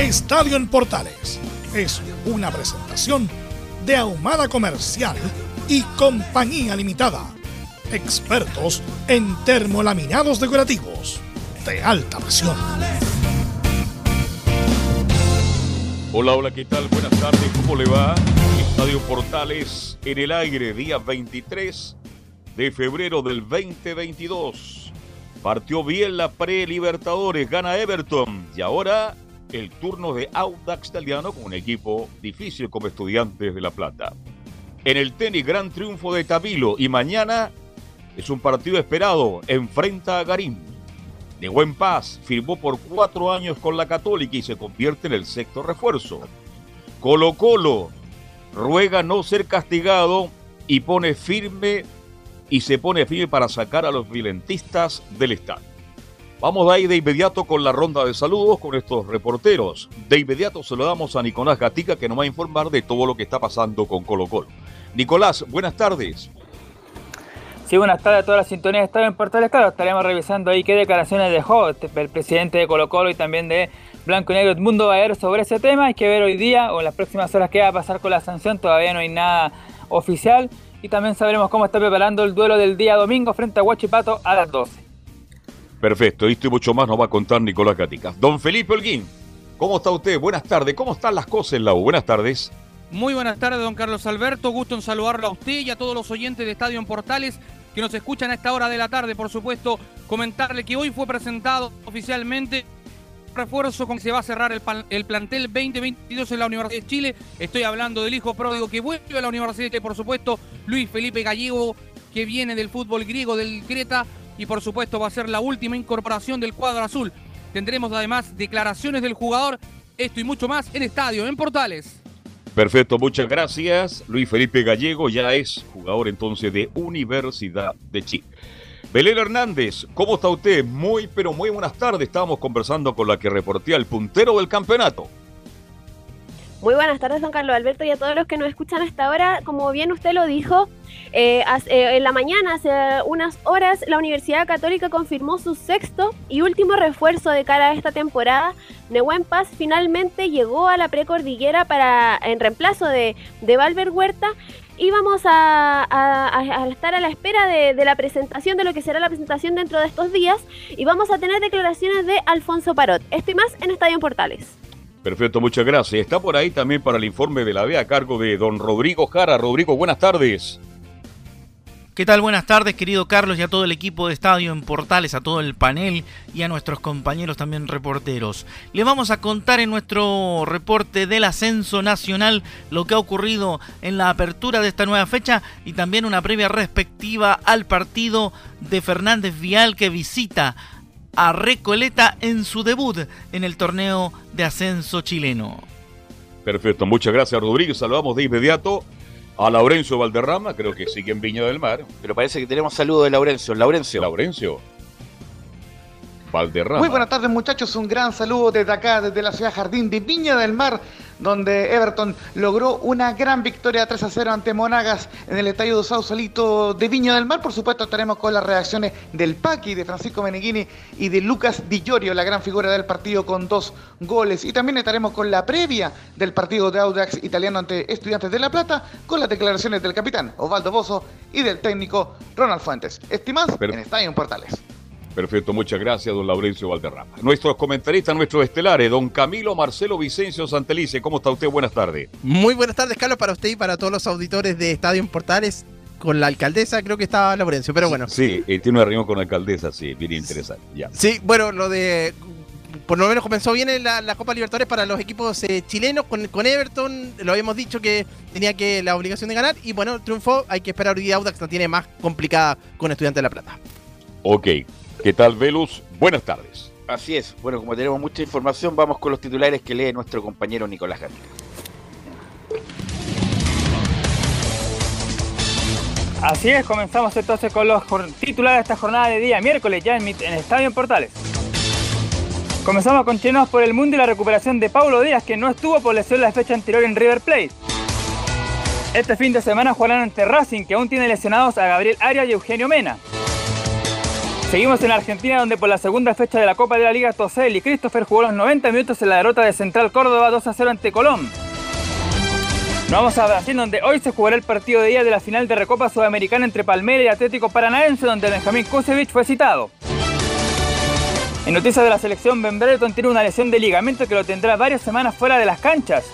Estadio en Portales es una presentación de Ahumada Comercial y Compañía Limitada. Expertos en termolaminados decorativos de alta presión. Hola, hola, ¿qué tal? Buenas tardes, ¿cómo le va? Estadio Portales en el aire, día 23 de febrero del 2022. Partió bien la pre-Libertadores, gana Everton y ahora el turno de Audax Italiano con un equipo difícil como Estudiantes de La Plata en el tenis gran triunfo de Tabilo y mañana es un partido esperado, enfrenta a Garín. De buen paz, firmó por cuatro años con la Católica y se convierte en el sexto refuerzo. Colo Colo ruega no ser castigado y pone firme y se pone firme para sacar a los violentistas del Estado. Vamos ahí de inmediato con la ronda de saludos con estos reporteros. De inmediato saludamos a Nicolás Gatica que nos va a informar de todo lo que está pasando con Colo Colo. Nicolás, buenas tardes. Sí, buenas tardes a todas las sintonías de en Portales. Claro, estaremos revisando ahí qué declaraciones dejó este, el presidente de Colo Colo y también de Blanco y Negro Edmundo Baer sobre ese tema. Hay que ver hoy día o en las próximas horas qué va a pasar con la sanción. Todavía no hay nada oficial. Y también sabremos cómo está preparando el duelo del día domingo frente a Huachipato a las 12. Perfecto, esto y mucho más nos va a contar Nicolás Gatica. Don Felipe Holguín, ¿cómo está usted? Buenas tardes. ¿Cómo están las cosas en la U? Buenas tardes. Muy buenas tardes, don Carlos Alberto. Gusto en saludarlo a usted y a todos los oyentes de Estadio en Portales que nos escuchan a esta hora de la tarde. Por supuesto, comentarle que hoy fue presentado oficialmente refuerzo con que se va a cerrar el, plantel 2022 en la Universidad de Chile. Estoy hablando del hijo pródigo que vuelve a la Universidad de Chile, por supuesto, Luis Felipe Gallego, que viene del fútbol griego del Creta y por supuesto va a ser la última incorporación del cuadro azul. Tendremos además declaraciones del jugador, esto y mucho más en Estadio, en Portales. Perfecto, muchas gracias. Luis Felipe Gallego ya es jugador entonces de Universidad de Chile. Belén Hernández, ¿cómo está usted? Muy, pero muy buenas tardes. Estábamos conversando con la que reportía el puntero del campeonato. Muy buenas tardes, don Carlos Alberto, y a todos los que nos escuchan hasta ahora. Como bien usted lo dijo, eh, eh, en la mañana, hace unas horas, la Universidad Católica confirmó su sexto y último refuerzo de cara a esta temporada. Nehuen Paz finalmente llegó a la precordillera para, en reemplazo de, de Valver Huerta y vamos a, estar a la espera de, de, la presentación, de lo que será la presentación dentro de estos días y vamos a tener declaraciones de Alfonso Parot. Esto y más en Estadio Portales. Perfecto, muchas gracias. Está por ahí también para el informe de la B a cargo de don Rodrigo Jara. Rodrigo, buenas tardes. ¿Qué tal? Buenas tardes, querido Carlos, y a todo el equipo de Estadio en Portales, a todo el panel y a nuestros compañeros también reporteros. Le vamos a contar en nuestro reporte del ascenso nacional lo que ha ocurrido en la apertura de esta nueva fecha y también una previa respectiva al partido de Fernández Vial que visita a Recoleta en su debut en el torneo de ascenso chileno. Perfecto, muchas gracias Rodrigo. Saludamos de inmediato a Laurencio Valderrama, creo que sigue en Viña del Mar. Pero parece que tenemos saludo de Laurencio. Laurencio. Laurencio. Muy buenas tardes muchachos, un gran saludo desde acá, desde la ciudad Jardín de Viña del Mar, donde Everton logró una gran victoria 3 a 0 ante Monagas en el estadio de Sausalito de Viña del Mar. Por supuesto estaremos con las reacciones del Paqui, de Francisco Meneghini y de Lucas Di Llorio, la gran figura del partido con dos goles. Y también estaremos con la previa del partido de Audax italiano ante Estudiantes de La Plata, con las declaraciones del capitán Osvaldo Bozo y del técnico Ronald Fuentes. Estimados en Estadio Portales. Perfecto, muchas gracias, don Laurencio Valderrama. Nuestros comentaristas, nuestros estelares, don Camilo Marcelo Vicencio Santelice. ¿Cómo está usted? Buenas tardes. Muy buenas tardes, Carlos, para usted y para todos los auditores de Estadio en Portales. Con la alcaldesa creo que estaba Laurencio, pero bueno. Sí, eh, tiene una reunión con la alcaldesa, sí, bien interesante. Ya. Sí, bueno, lo de por lo menos comenzó bien la, la Copa Libertadores para los equipos eh, chilenos con, con, Everton. Lo habíamos dicho que tenía que la obligación de ganar y bueno, triunfó. Hay que esperar hoy día Audax la tiene más complicada con Estudiante de La Plata. Ok, ¿qué tal Velus? Buenas tardes. Así es. Bueno, como tenemos mucha información, vamos con los titulares que lee nuestro compañero Nicolás García. Así es, comenzamos entonces con los titulares de esta jornada de día miércoles ya en, en Estadio en Portales. Comenzamos con chinos por el mundo y la recuperación de Paulo Díaz, que no estuvo por lesión la fecha anterior en River Plate. Este fin de semana jugarán ante Racing, que aún tiene lesionados a Gabriel Arias y Eugenio Mena. Seguimos en Argentina, donde por la segunda fecha de la Copa de la Liga Tosel y Christopher jugó los 90 minutos en la derrota de Central Córdoba 2 a 0 ante Colón. Nos vamos a Brasil, donde hoy se jugará el partido de día de la final de Recopa Sudamericana entre Palmeiras y Atlético Paranaense, donde Benjamín Kusevich fue citado. En noticias de la selección, Ben Brereton tiene una lesión de ligamento que lo tendrá varias semanas fuera de las canchas.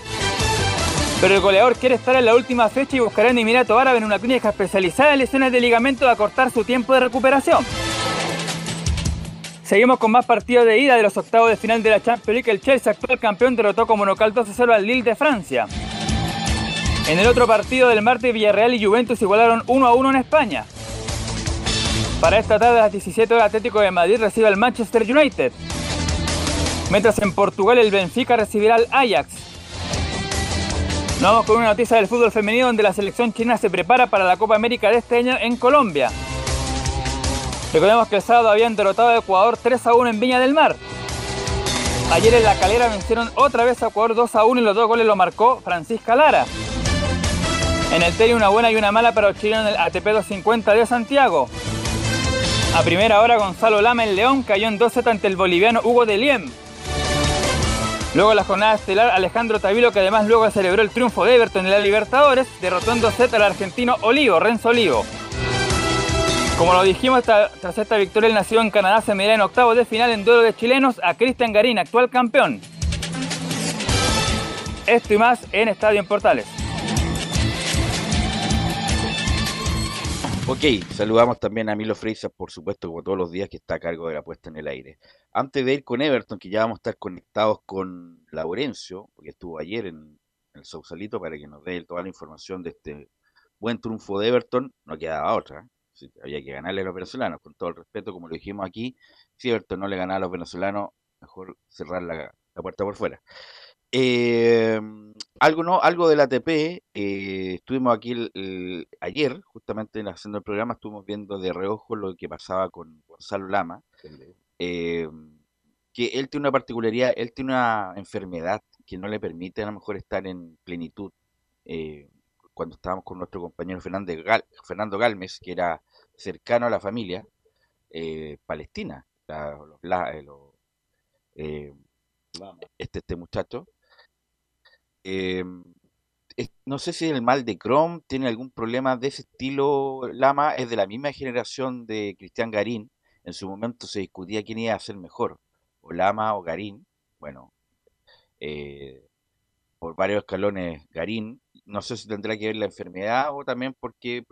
Pero el goleador quiere estar en la última fecha y buscará en Emirato Árabe en una clínica especializada en lesiones de ligamento a acortar su tiempo de recuperación. Seguimos con más partidos de ida de los octavos de final de la Champions League. El Chelsea, actual campeón, derrotó como local 2-0 al Lille de Francia. En el otro partido del martes, Villarreal y Juventus igualaron 1-1 en España. Para esta tarde a las 17 horas Atlético de Madrid recibe al Manchester United. Mientras en Portugal el Benfica recibirá al Ajax. Nos vamos con una noticia del fútbol femenino donde la selección china se prepara para la Copa América de este año en Colombia. Recordemos que el sábado habían derrotado a Ecuador 3 a 1 en Viña del Mar. Ayer en la calera vencieron otra vez a Ecuador 2 a 1 y los dos goles lo marcó Francisca Lara. En el TERI una buena y una mala para los chilenos en el ATP 250 de Santiago. A primera hora, Gonzalo Lama en León cayó en 2 ante el boliviano Hugo de Liem. Luego la jornada estelar, Alejandro Tavilo, que además luego celebró el triunfo de Everton en la Libertadores, derrotó en 2 al argentino Olivo, Renzo Olivo. Como lo dijimos, tras esta victoria, el nacido en Canadá se medirá en octavos de final en duelo de chilenos a Cristian Garín, actual campeón. Esto y más en Estadio en Portales. Ok, saludamos también a Milo Freisa, por supuesto, como todos los días, que está a cargo de la puesta en el aire. Antes de ir con Everton, que ya vamos a estar conectados con Laurencio, porque estuvo ayer en el Sausalito para que nos dé toda la información de este buen triunfo de Everton, no quedaba otra. Había que ganarle a los venezolanos, con todo el respeto, como lo dijimos aquí. Si Everton no le ganaba a los venezolanos, mejor cerrar la, la puerta por fuera. Eh, algo no, algo del ATP, eh, estuvimos aquí ayer, justamente haciendo el programa, estuvimos viendo de reojo lo que pasaba con Gonzalo Lama, eh, que él tiene una particularidad, él tiene una enfermedad que no le permite a lo mejor estar en plenitud. Cuando estábamos con nuestro compañero Fernando, Fernando Galmes, que era cercano a la familia palestina, este, este muchacho, Em, no sé si el mal de Chrome tiene algún problema de ese estilo. Lama es de la misma generación de Cristian Garín. En su momento se discutía quién iba a ser mejor, o Lama o Garín. Bueno, eh, por varios escalones Garín. No sé si tendrá que ver la enfermedad o también porque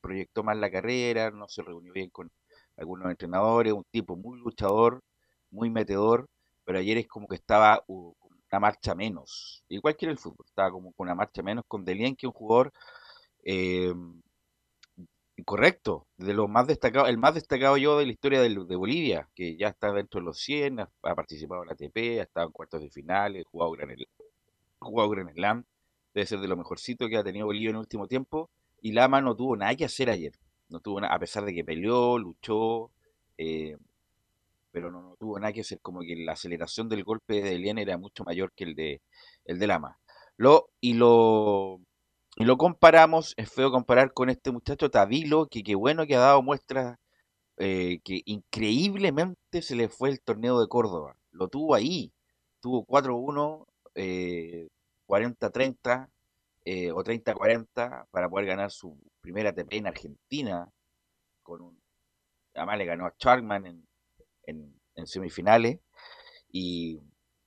proyectó mal la carrera, no se reunió bien con algunos entrenadores, un tipo muy luchador, muy metedor, pero ayer es como que estaba una marcha menos. Igual que en el fútbol, estaba como con una marcha menos con Delien, que un jugador eh, correcto, de los más destacados, el más destacado yo de la historia de, Bolivia, que ya está dentro de los 100, ha, participado en la ATP, ha estado en cuartos de final, ha jugado Gran, jugado Gran Slam, debe ser de lo mejorcito que ha tenido Bolivia en el último tiempo, y Lama no tuvo nada que hacer ayer, no tuvo nada, a pesar de que peleó, luchó, eh, pero no, tuvo nada que hacer, como que la aceleración del golpe de Lien era mucho mayor que el de, el de Lama. Lo, y, lo, y lo comparamos, es feo comparar con este muchacho Tavilo, que qué bueno que ha dado muestras eh, que increíblemente se le fue el torneo de Córdoba. Lo tuvo ahí, tuvo 4-1, 40-30 eh, eh, o 30-40 para poder ganar su primera ATP en Argentina. Con un, además le ganó a Charman en, semifinales. Y,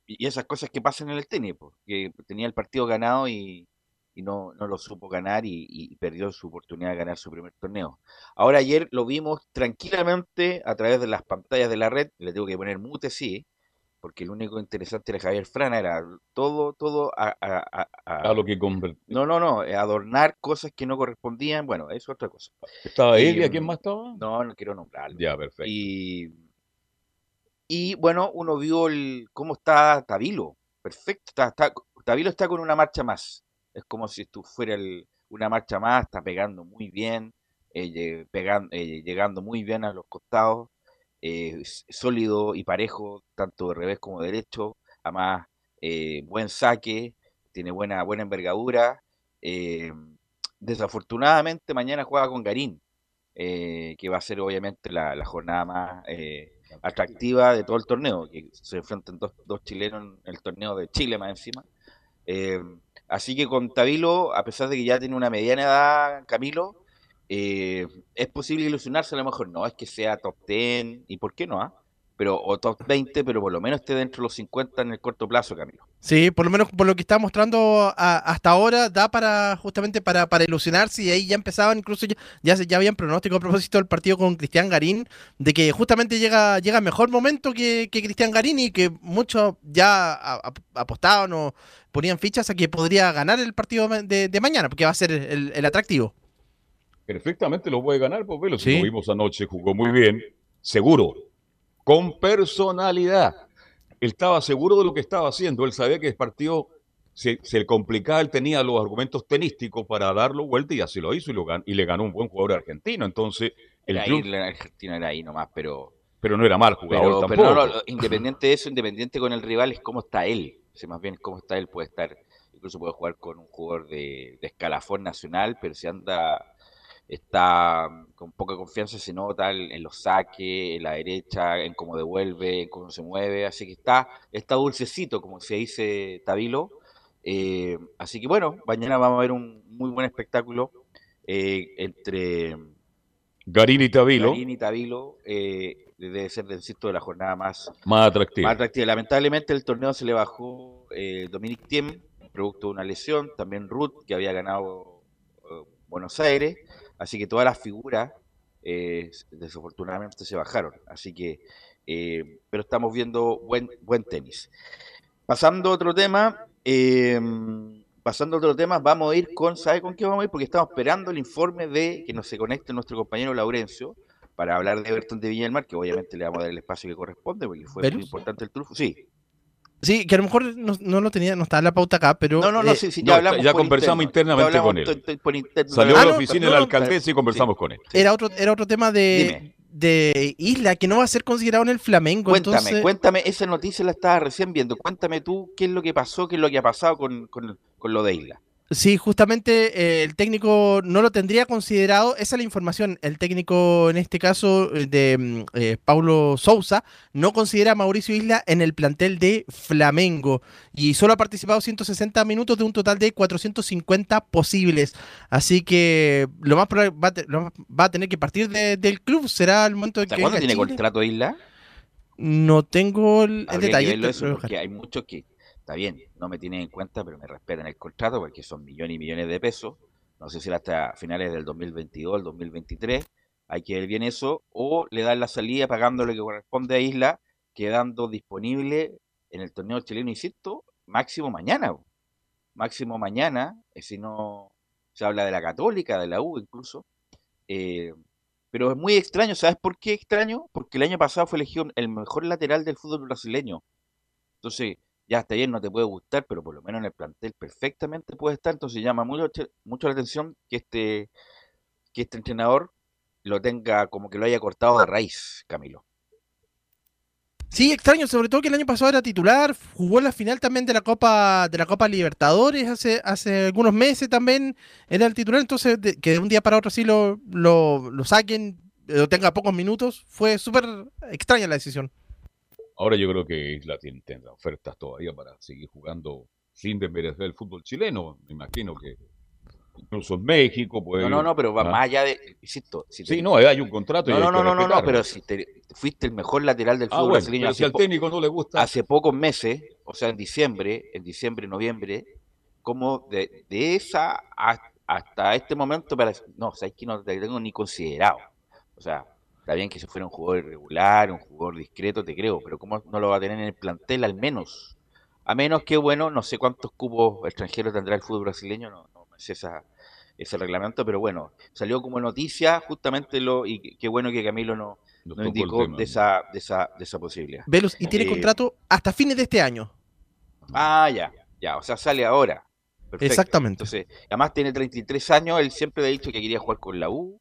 esas cosas que pasan en el tenis, porque tenía el partido ganado y, no, no, lo supo ganar y, perdió su oportunidad de ganar su primer torneo. Ahora ayer lo vimos tranquilamente a través de las pantallas de la red, le tengo que poner mute, sí, porque el único interesante era Javier Frana, era todo, todo a, a, lo que No, no, no, eh, adornar cosas que no correspondían, bueno, eso es otra cosa. ¿Estaba él y a quién más estaba? No, no quiero nombrarlo. Ya, perfecto. Y, y bueno, uno vio el, cómo está Tabilo, perfecto, está, está, Tabilo está con una marcha más, es como si esto fuera una marcha más, está pegando muy bien, eh, eh, llegando muy bien a los costados, eh, sólido y parejo, tanto de revés como de derecho, además eh, buen saque, tiene buena, buena envergadura. Eh, desafortunadamente mañana juega con Garín, que va a ser obviamente la, jornada más atractiva de todo el torneo, que se enfrentan dos, dos chilenos en el torneo de Chile más encima. así que con Tabilo, a pesar de que ya tiene una mediana edad Camilo, eh, es posible ilusionarse, a lo mejor no es que sea top 10, y por qué no, ah? pero o top 20, pero por lo menos esté dentro de los 50 en el corto plazo, Camilo. Sí, por lo menos por lo que está mostrando hasta ahora, da para justamente para, para ilusionarse y ahí ya empezaban, incluso ya, ya, ya habían pronóstico a propósito del partido con Cristian Garín, de que justamente llega, llega mejor momento que, Cristian Garín y que muchos ya apostaban o ponían fichas a que podría ganar el partido de, mañana, porque va a ser el atractivo perfectamente lo puede ganar, pues velo, si lo vimos anoche, jugó muy bien, seguro, con personalidad. Él estaba seguro de lo que estaba haciendo, él sabía que el partido se, se complicaba, él tenía los argumentos tenísticos para darlo vuelta y así lo hizo y, lo y le ganó un buen jugador argentino. Entonces, el argentino era ahí nomás, pero... Pero no era mal jugador tampoco. Pero no, independiente de eso, independiente con el rival, es cómo está él. O más bien cómo está él, puede estar, incluso puede jugar con un jugador de, de escalafón nacional, pero si anda está mm, con poca confianza, se nota en los saques, en la derecha, en cómo devuelve, en cómo se mueve, así que está, está dulcecito, como se dice Tabilo. Eh, así que bueno, mañana vamos a ver un muy buen espectáculo eh, entre Garín y Tabilo. Garín y Tabilo eh, debe ser, insisto, de la jornada más, más atractiva. atractiva. Lamentablemente el torneo se le bajó Dominic Thiem, producto de una lesión, también Ruth, que había ganado Buenos Aires. Así que todas las figuras eh, desafortunadamente se bajaron. Así que, eh, pero estamos viendo buen, buen tenis. Pasando a otro tema, em, pasando a otro tema, vamos a ir con, ¿sabe con qué vamos a ir? Porque estamos esperando el informe de que nos se conecte nuestro compañero Laurencio para hablar de Everton de Viña del Mar, que obviamente le vamos a dar el espacio que corresponde, porque fue muy importante el trufo. Sí, Sí, que a lo mejor no, no, lo tenía, no estaba en la pauta acá, pero. No, no, no, eh, sí, sí, ya, hablamos ya conversamos internamente con él. Salió a la oficina de la alcaldesa y conversamos con él. Era otro, era otro tema de, de Isla que no va a ser considerado en el Flamengo. Cuéntame, cuéntame, esa noticia la estaba recién viendo. Cuéntame tú qué es lo que pasó, qué es lo que ha pasado con, con, con lo de Isla. Sí, justamente eh, el técnico no lo tendría considerado. Esa es la información. El técnico, en este caso, eh, de mm, eh, Paulo Sousa, no considera a Mauricio Isla en el plantel de Flamengo. Y solo ha participado 160 minutos de un total de 450 posibles. Así que lo más probable va, a tener que partir del club. Será el momento de que. ¿Cuándo tiene contrato Isla? No tengo el, detalle. porque hay muchos que está bien, no me tienen en cuenta, pero me respetan el contrato porque son millones y millones de pesos. No sé si hasta finales del 2022, el 2023, hay que ver bien eso, o le dan la salida pagando lo que corresponde a Isla, quedando disponible en el torneo chileno, insisto, máximo mañana. Máximo mañana, eh, si no se habla de la Católica, de la U incluso. Eh, pero es muy extraño, ¿sabes por qué extraño? Porque el año pasado fue elegido el mejor lateral del fútbol brasileño. Entonces, ya hasta ayer no te puede gustar, pero por lo menos en el plantel perfectamente puede estar, entonces llama mucho, mucho la atención que este, que este entrenador lo tenga como que lo haya cortado de raíz, Camilo. Sí, extraño, sobre todo que el año pasado era titular, jugó la final también de la Copa de la Copa Libertadores hace hace algunos meses también era el titular, entonces que de un día para otro sí lo, lo, lo saquen, lo tenga pocos minutos, fue súper extraña la decisión. Ahora yo creo que Isla tiene, ofertas todavía para seguir jugando sin desmerecer el fútbol chileno. Me imagino que incluso en México. Puede No, no, no, pero va ¿ah? más allá de. Insisto, si te- Sí, no, hay un contrato. y no, hay no, no, no, no, no, pero si te, fuiste el mejor lateral del Ah, fútbol bueno, brasileño pero si hace, al técnico no le gusta. hace pocos meses, o sea, en diciembre, en diciembre, noviembre, como de, de esa a- hasta este momento, para, no, sabes que no te tengo ni considerado. O sea, está bien que si fuera un jugador irregular, un jugador discreto, te creo, pero ¿cómo no lo va a tener en el plantel al menos? A menos que, bueno, no sé cuántos cupos extranjeros tendrá el fútbol brasileño, no, no me sé esa, ese reglamento, pero bueno, salió como noticia justamente lo, y qué- bueno que Camilo no, Nos indicó tema. de esa, de esa, de esa posibilidad. Velus, y tiene Eh, contrato hasta fines de este año. Ah, ya, ya, o sea, sale ahora. Perfecto. Exactamente. Entonces, además tiene 33 años, él siempre ha dicho que quería jugar con la U,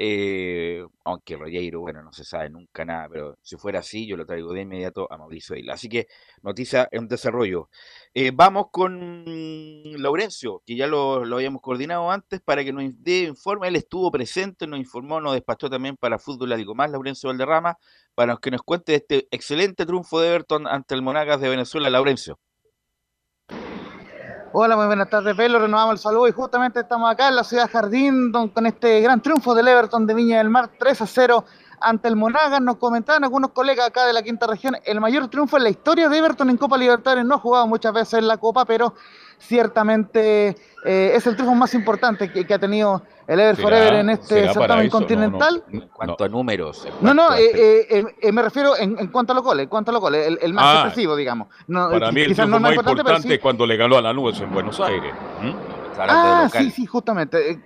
eh, aunque Rogueiro, bueno, no se sabe nunca nada, pero si fuera así, yo lo traigo de inmediato a Mauricio Isla. Así que, noticia en desarrollo. Eh, vamos con Laurencio, que ya lo, habíamos coordinado antes para que nos dé informe. Él estuvo presente, nos informó, nos despachó también para Fútbol Algo Más, Laurencio Valderrama, para que nos cuente este excelente triunfo de Everton ante el Monagas de Venezuela, Laurencio. Hola, muy buenas tardes, Velo. Renovamos el saludo y justamente estamos acá en la ciudad Jardín don- con este gran triunfo del Everton de Viña del Mar 3 a 0 ante el Monagas. Nos comentaban algunos colegas acá de la quinta región, el mayor triunfo en la historia de Everton en Copa Libertadores. No ha jugado muchas veces en la Copa, pero ciertamente eh, es el triunfo más importante que ha tenido el Ever ¿Será- Forever en este certamen eso? No, no, continental. no, En cuanto a números. No, no, a eh, eh, eh, eh, me refiero en, en cuanto a los goles, en cuanto a los goles, el, el más Ah, expresivo, digamos. No, Para eh, mí el quizás triunfo no más importante, importante pero sí. es cuando le ganó a la nubes en Buenos Aires. ¿Mm? Ah, sí, sí, justamente.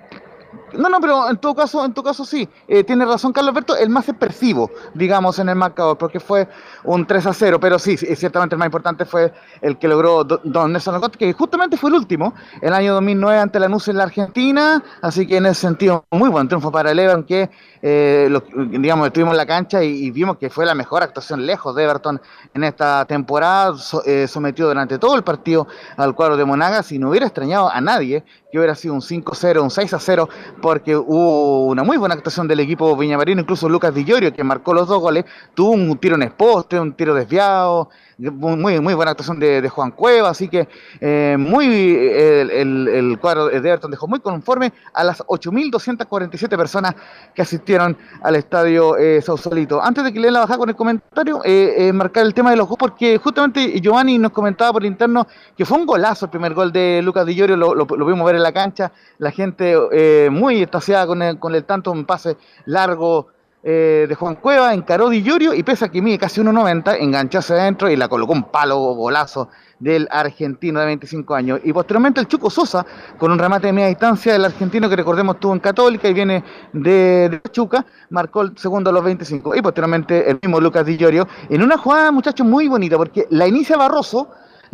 No, no, pero en todo caso, en todo caso sí. Eh, tiene razón Carlos Alberto, el más expresivo, digamos, en el marcador, porque fue un 3 a 0, pero sí, ciertamente el más importante fue el que logró Do- Don Nelson Alcott, que justamente fue el último, el año 2009 ante la NUS en la Argentina, así que en ese sentido, muy buen triunfo para el Everton, que, eh, lo- digamos, estuvimos en la cancha y, vimos que fue la mejor actuación lejos de Everton en esta temporada, so- eh, sometió durante todo el partido al cuadro de Monagas y no hubiera extrañado a nadie que hubiera sido un 5-0, un 6-0, porque hubo una muy buena actuación del equipo viñamarino, incluso Lucas Di Llorio, que marcó los dos goles, tuvo un tiro en poste, un tiro desviado, muy, muy buena actuación de, Juan Cueva, así que eh, muy el, el- el cuadro de Everton dejó muy conforme a las 8.247 personas que asistieron al estadio eh, Sausalito. Antes de que leen la bajada con el comentario, eh, eh, marcar el tema de los goles, porque justamente Giovanni nos comentaba por interno que fue un golazo el primer gol de Lucas Di Llorio, lo, lo, pudimos ver en la cancha, la gente eh, muy extasiada con el, con el tanto, un pase largo eh, de Juan Cueva, encaró Di Llorio y pese a que mide casi 1.90, enganchó hacia adentro y la colocó un palo golazo del argentino de 25 años. Y posteriormente el Chuco Sosa, con un remate de media distancia, el argentino que recordemos estuvo en Católica y viene de, de Pachuca, marcó el segundo a los 25. Y posteriormente el mismo Lucas Di Llorio, en una jugada, muchachos, muy bonita, porque la inicia Barroso,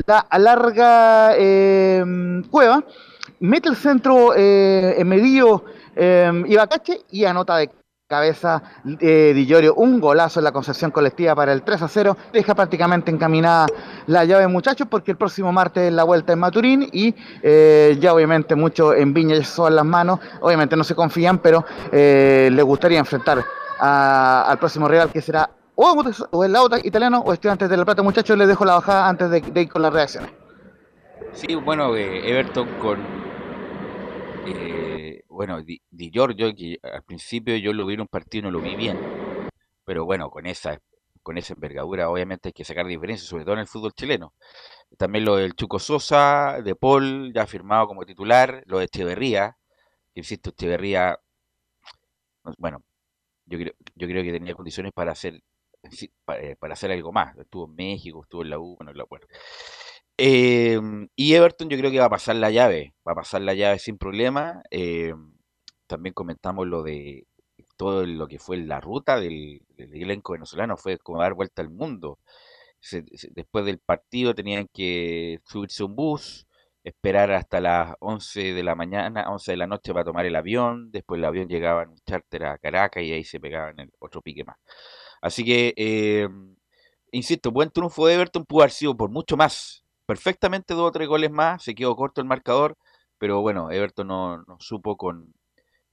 la alarga eh, Cueva, mete el centro eh, en medio eh, Ibacache y anota de cabeza eh, Di Llorio, un golazo en la concepción colectiva para el 3 a 0, deja prácticamente encaminada la llave muchachos porque el próximo martes la vuelta en Maturín y eh, ya obviamente mucho en Viña ya son las manos, obviamente no se confían, pero eh, les gustaría enfrentar al próximo rival que será o, o el Audax italiano o Estudiantes de La Plata, muchachos, les dejo la bajada antes de, ir con las reacciones. Sí, bueno, eh, Everton con. Bueno, Di, Di Giorgio, que al principio yo lo vi en un partido y no lo vi bien. Pero bueno, con esa, con esa envergadura, obviamente hay que sacar diferencias, sobre todo en el fútbol chileno. También lo del Chuco Sosa, de Paul, ya firmado como titular, lo de Echeverría, que insisto, Echeverría, no- bueno, yo creo, yo creo que tenía condiciones para hacer, eh, para hacer algo más. Estuvo en México, estuvo en la U, bueno, en la bueno. Eh, y Everton yo creo que va a pasar la llave, va a pasar la llave sin problema. Eh, también comentamos lo de todo lo que fue la ruta del, elenco venezolano, fue como dar vuelta al mundo. Después del partido tenían que subirse un bus, esperar hasta las 11 de la mañana, 11 de la noche para tomar el avión, después el avión llegaba en un charter a Caracas y ahí se pegaban el otro pique más. Así que, eh, insisto, buen triunfo de Everton pudo haber sido por mucho más. Perfectamente dos o tres goles más, se quedó corto el marcador, pero bueno, Everton no, no supo con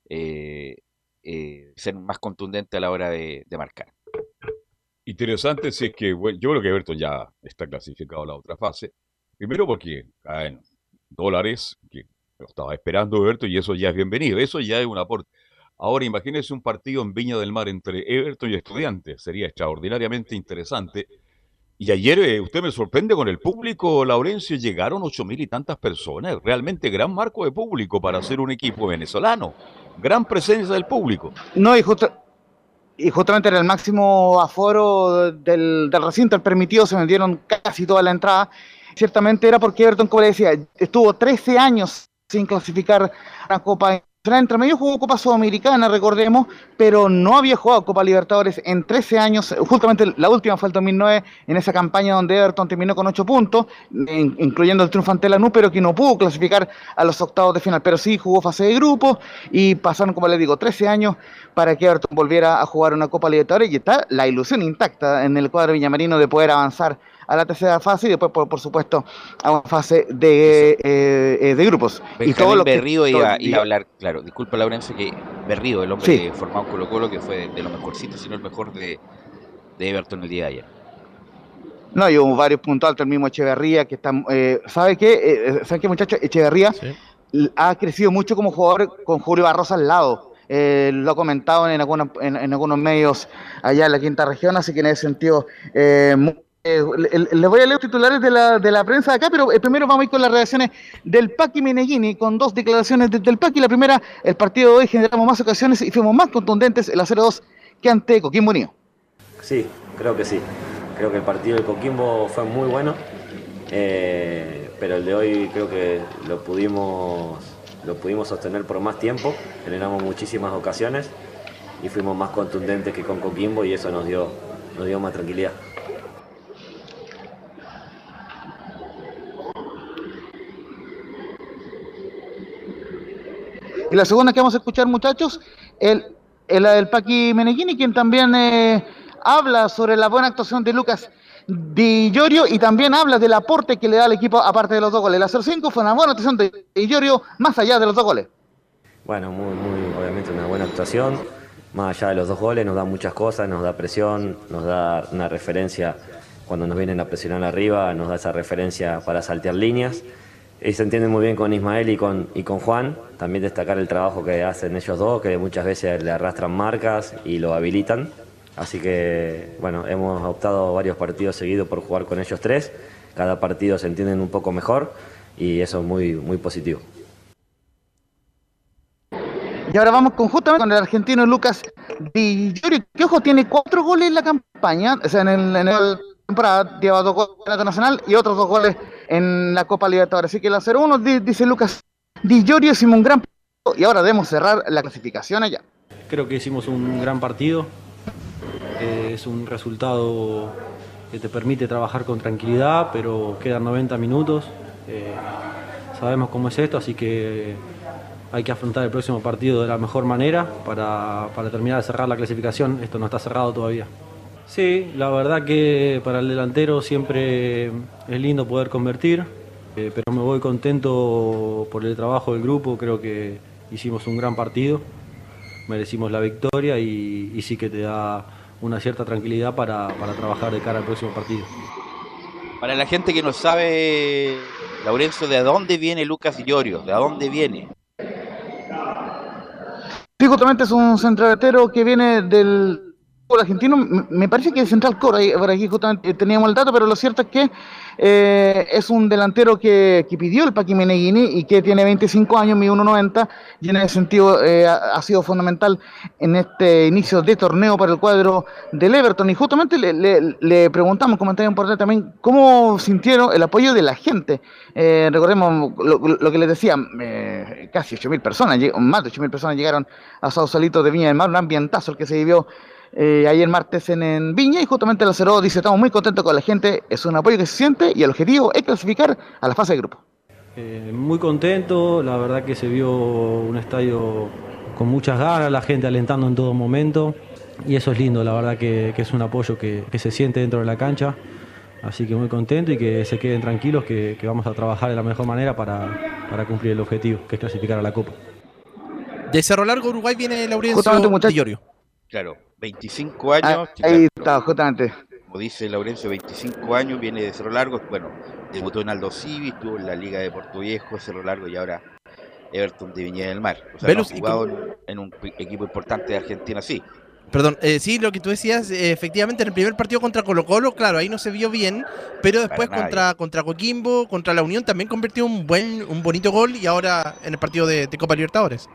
eh, eh, ser más contundente a la hora de, de marcar. Interesante si es que, bueno, yo creo que Everton ya está clasificado a la otra fase. Primero porque caen dólares, que Lo estaba esperando Everton y eso ya es bienvenido. Eso ya es un aporte. Ahora imagínese un partido en Viña del Mar entre Everton y Estudiantes. Sería extraordinariamente interesante. Y ayer eh, usted me sorprende con el público, Laurencio, llegaron ocho mil y tantas personas. Realmente gran marco de público para ser un equipo venezolano. Gran presencia del público. No, y, y justamente era el máximo aforo del, del recinto, el permitido, se vendieron casi toda la entrada. Ciertamente era porque Everton, como le decía, estuvo 13 años sin clasificar a la Copa entre medio jugó Copa Sudamericana, recordemos, pero no había jugado Copa Libertadores en 13 años. Justamente la última fue el 2009, en esa campaña donde Everton terminó con 8 puntos, incluyendo el triunfo ante la NU, pero que no pudo clasificar a los octavos de final. Pero sí jugó fase de grupo y pasaron, como les digo, 13 años para que Everton volviera a jugar una Copa Libertadores y está la ilusión intacta en el cuadro villamarino de poder avanzar a la tercera fase y después, por, supuesto, a una fase de, eh, eh, de grupos. y todo lo Berrío iba, a hablar, claro, disculpa Laurencio, que Berrío, el hombre que formó Colo Colo, que fue de, los mejorcitos, sino el mejor de, de, Everton el día de ayer. No, y hubo varios puntos altos, el mismo Echeverría, que está, eh, ¿sabe qué? Eh, ¿Sabe qué, muchachos? Echeverría ha crecido mucho como jugador con Julio Barrosa al lado. lo ha comentado en algunos, en, algunos medios allá en la quinta región, así que en ese sentido, eh, eh, les voy a leer titulares de la, de la prensa de acá, pero eh, primero vamos a ir con las reacciones del Paqui Meneghini, con dos declaraciones del Paqui. La primera, el partido de hoy generamos más ocasiones y fuimos más contundentes el a 0-2 que ante Coquimbo Unido. Sí, creo que sí. Creo que el partido de Coquimbo fue muy bueno, eh, pero el de hoy creo que lo pudimos, lo pudimos sostener por más tiempo, generamos muchísimas ocasiones y fuimos más contundentes que con Coquimbo y eso nos dio, nos dio más tranquilidad. Y la segunda que vamos a escuchar, muchachos, es la del Paqui Meneghini, quien también eh, habla sobre la buena actuación de Lucas Di Llorio y también habla del aporte que le da al equipo aparte de los dos goles. La 0-5 fue una buena actuación de Di Llorio más allá de los dos goles. Bueno, muy, muy, obviamente una buena actuación. Más allá de los dos goles, nos da muchas cosas, nos da presión, nos da una referencia cuando nos vienen a presionar arriba, nos da esa referencia para saltear líneas y se entiende muy bien con Ismael y con, y con Juan. También destacar el trabajo que hacen ellos dos, que muchas veces le arrastran marcas y lo habilitan. Así que, bueno, hemos optado varios partidos seguidos por jugar con ellos tres. Cada partido se entienden un poco mejor y eso es muy, muy positivo. Y ahora vamos con, justamente con el argentino Lucas Di que ojo, tiene cuatro goles en la campaña, o sea, en el temporada, lleva dos goles en la nacional y otros dos goles en la Copa Libertadores. Así que el 0-1, dice Lucas Di Giorgio, hicimos un gran partido y ahora debemos cerrar la clasificación allá. Creo que hicimos un gran partido. Eh, es un resultado que te permite trabajar con tranquilidad, pero quedan 90 minutos. Eh, sabemos cómo es esto, así que hay que afrontar el próximo partido de la mejor manera para, para terminar de cerrar la clasificación. Esto no está cerrado todavía. Sí, la verdad que para el delantero siempre es lindo poder convertir, eh, pero me voy contento por el trabajo del grupo, creo que hicimos un gran partido, merecimos la victoria y, sí que te da una cierta tranquilidad para, trabajar de cara al próximo partido. Para la gente que no sabe, Laurencio, ¿de dónde viene Lucas Llorio? ¿De dónde viene? Sí, justamente es un centrodelantero que viene del, el argentino, me parece que es Central Core, por aquí justamente teníamos el dato, pero lo cierto es que eh, es un delantero que, pidió el Paqui Meneghini y que tiene 25 años, mi 1.90, y en ese sentido eh, ha, sido fundamental en este inicio de torneo para el cuadro del Everton. Y justamente le, preguntamos, comentario importante también, cómo sintieron el apoyo de la gente. Eh, recordemos lo, que les decía, casi 8.000 personas, más de 8.000 personas llegaron a Sausalito de Viña del Mar, un ambientazo el que se vivió eh, ayer martes en, Viña y justamente el Acero dice estamos muy contentos con la gente, es un apoyo que se siente y el objetivo es clasificar a la fase de grupo. Eh, muy contento, la verdad que se vio un estadio con muchas ganas, la gente alentando en todo momento y eso es lindo, la verdad que, es un apoyo que, se siente dentro de la cancha. Así que muy contento y que se queden tranquilos que, vamos a trabajar de la mejor manera para, para, cumplir el objetivo, que es clasificar a la Copa. De Cerro Largo, Uruguay, viene Laurencio Llorio. Claro, 25 años. Ah, ahí está, justamente. Como dice Laurencio, 25 años, viene de Cerro Largo. Bueno, debutó en Aldo Civi, estuvo en la Liga de Puerto Viejo, Cerro Largo y ahora Everton de Viña del Mar. O sea, no ha jugado en, un equipo importante de Argentina, sí. Perdón, eh, sí, lo que tú decías, eh, efectivamente, en el primer partido contra Colo Colo, claro, ahí no se vio bien, pero después contra, contra Coquimbo, contra la Unión, también convirtió un buen, un bonito gol y ahora en el partido de, Copa Libertadores.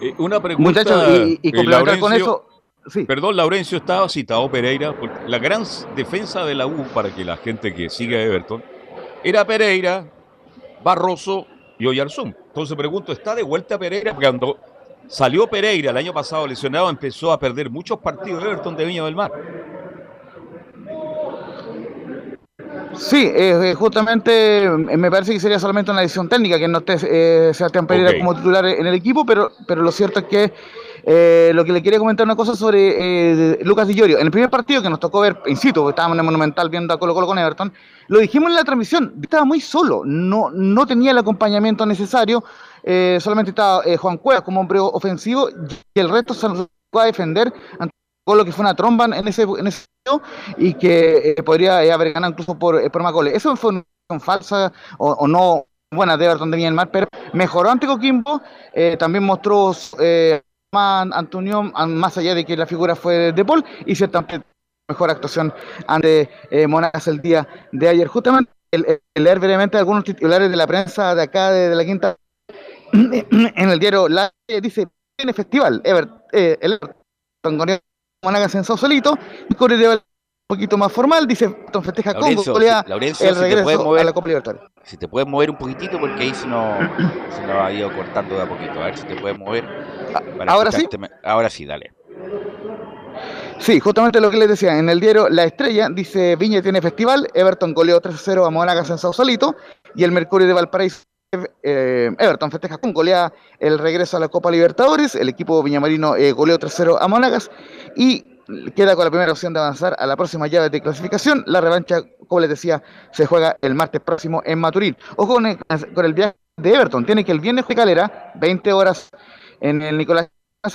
Eh, una pregunta. y, y con eso. Perdón, Laurencio, estaba citado Pereira. La gran defensa de la U, para que la gente que sigue a Everton, era Pereira, Barroso y Oyarzún. Entonces pregunto, ¿está de vuelta Pereira? Cuando Salió Pereira el año pasado lesionado, empezó a perder muchos partidos de Everton de Viña del Mar. Sí, eh, justamente eh, me parece que sería solamente una decisión técnica que no esté eh, Sebastián Pereira como titular en el equipo, pero, pero lo cierto es que eh, lo que le quería comentar una cosa sobre Lucas Di Llorio. En el primer partido que nos tocó ver in situ, porque estábamos en el Monumental viendo a Colo Colo con Everton, lo dijimos en la transmisión, estaba muy solo, no, no tenía el acompañamiento necesario, eh, solamente estaba eh, Juan Cuevas como hombre ofensivo y el resto se nos va a defender ante lo que fue una tromba en ese, en ese y que eh, podría haber ganado incluso por, por más goles. Eso fue una falsa o, no buena de Everton de Mar, pero mejoró ante Coquimbo, también mostró más Antonio, más allá de que la figura fue de Paul, y ciertamente mejor actuación ante Monagas el día de ayer. Justamente el, leer brevemente algunos titulares de la prensa de acá, de la quinta en el diario La dice tiene festival Ever, eh, el Everton Monagas en Sausalito y un poquito más formal dice festeja con Laurencio, el regreso a la Copa Libertadores si te puedes mover un poquitito porque ahí se nos, se nos ha ido cortando de a poquito. A ver si te puedes mover ah, ahora sí ahora sí dale Sí, justamente lo que les decía, en el diario La Estrella dice Viña tiene festival, Everton goleó 3-0 a Monagas en Sausalito y el Mercurio de Valparaíso eh, Everton festeja con goleada el regreso a la Copa Libertadores. El equipo viñamarino eh, goleó 3-0 a Monagas y queda con la primera opción de avanzar a la próxima llave de clasificación. La revancha, como les decía, se juega el martes próximo en Maturín. Ojo con el, con el viaje de Everton. Tiene que el viernes de Calera, 20 horas en el Nicolás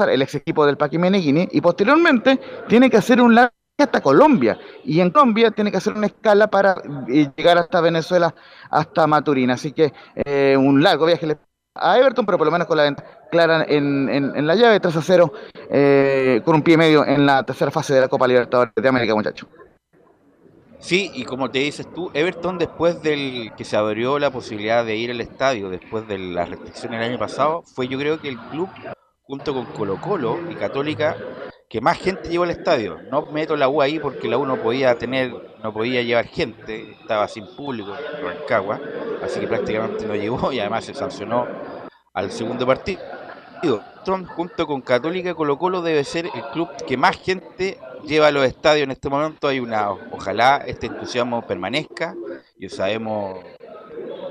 el ex equipo del Paqui Meneghini, y posteriormente tiene que hacer un largo hasta Colombia. Y en Colombia tiene que hacer una escala para eh, llegar hasta Venezuela, hasta Maturín. Así que eh, un largo viaje a Everton, pero por lo menos con la venta clara en, en, la llave 3 a 0, eh, con un pie medio en la tercera fase de la Copa Libertadores de América, muchachos. Sí, y como te dices tú, Everton después del que se abrió la posibilidad de ir al estadio, después de las restricciones el año pasado, fue yo creo que el club, junto con Colo Colo y Católica, que más gente llevó al estadio. No meto la U ahí porque la U no podía tener, no podía llevar gente, estaba sin público en Rancagua, así que prácticamente no llegó y además se sancionó al segundo partido. Junto con Católica Colo Colo debe ser el club que más gente lleva a los estadios en este momento. Hay ojalá este entusiasmo permanezca y sabemos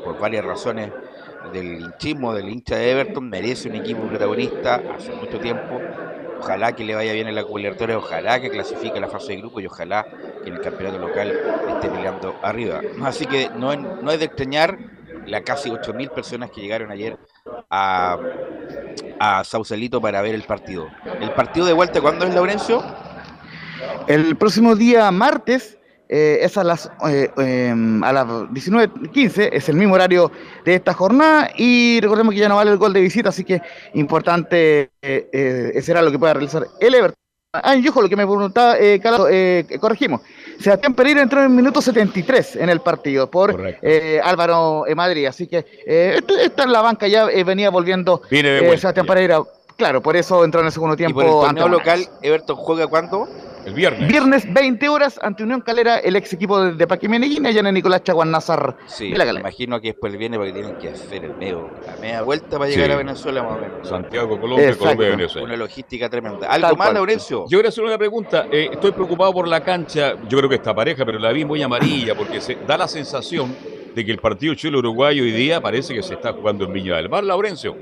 por varias razones del hinchismo del hincha de Everton merece un equipo protagonista hace mucho tiempo Ojalá que le vaya bien en la Copa ojalá que clasifique la fase de grupo y ojalá que en el campeonato local esté peleando arriba. Así que no, no es de extrañar las casi 8.000 personas que llegaron ayer a, a Sausalito para ver el partido. ¿El partido de vuelta cuándo es, Laurencio? El próximo día martes eh, es a las, eh, em, a las 19.15, es el mismo horario de esta jornada y recordemos que ya no vale el gol de visita, así que importante eh, será lo que pueda realizar el Everton. Ah, y ojo, lo que me preguntaba, corregimos. Sebastián Pereira entró en el minuto 73 en el partido por Álvaro Madrid, así que está en la banca, ya venía volviendo Sebastián Pereira. Claro, por eso entró en el segundo tiempo. ¿Y por el torneo local, Everton juega cuándo? El viernes. Viernes, 20 horas, ante Unión Calera, el ex equipo de, de Paquimeneguín, allá en Nicolás Chaguan Nazar. Sí, me imagino que después viene porque tienen que hacer el medio, la media vuelta para llegar a Venezuela más o menos. Santiago, Colombia, Colombia, Venezuela. Una logística tremenda. ¿Algo más, Laurencio? Yo quiero hacer una pregunta. Eh, estoy preocupado por la cancha. Yo creo que esta pareja, pero la vi muy amarilla porque se da la sensación de que el partido Chile-Uruguay hoy día parece que se está jugando en Viña del Mar, Laurencio.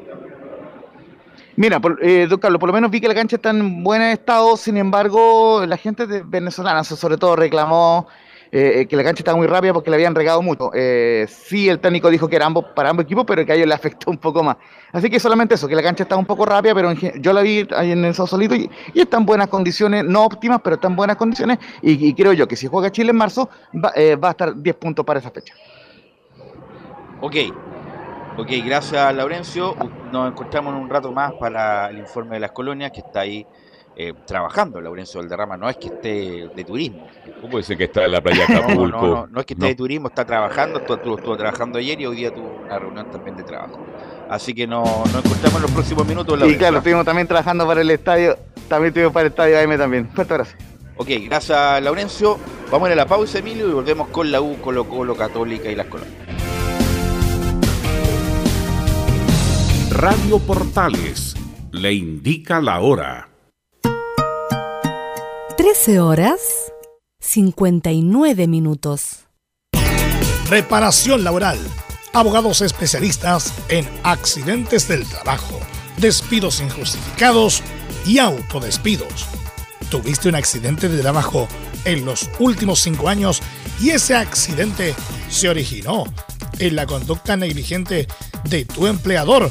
Mira, por, eh, don por lo menos vi que la cancha está en buen estado, sin embargo, la gente de venezolana sobre todo reclamó eh, que la cancha estaba muy rápida porque le habían regado mucho. Eh, sí, el técnico dijo que era para ambos equipos, pero que a ellos le afectó un poco más. Así que solamente eso, que la cancha está un poco rápida, pero yo la vi ahí en el Sausalito y, y está en buenas condiciones, no óptimas, pero está en buenas condiciones. Y, creo yo que si juega Chile en marzo, va, eh, va a estar 10 puntos para esa fecha. Ok, Ok, gracias Laurencio. Nos encontramos en un rato más para el informe de las colonias que está ahí eh, trabajando Laurencio Valderrama. No es que esté de turismo. ¿Cómo dice que está en la playa de Acapulco? No, no, no, es que esté de turismo, está trabajando, estuvo, estuvo, trabajando ayer y hoy día tuvo una reunión también de trabajo. Así que nos, nos encontramos en los próximos minutos. Sí, claro, estuvimos también trabajando para el estadio, también estuvimos para el estadio AM también. Fuerte abrazo. Ok, gracias Laurencio. Vamos a ir a la pausa, Emilio, y volvemos con la U, Colo Colo, Católica y las colonias. Radio Portales le indica la hora. 13 horas 59 minutos. Reparación laboral. Abogados especialistas en accidentes del trabajo, despidos injustificados y autodespidos. ¿Tuviste un accidente de trabajo en los últimos cinco años y ese accidente se originó en la conducta negligente de tu empleador?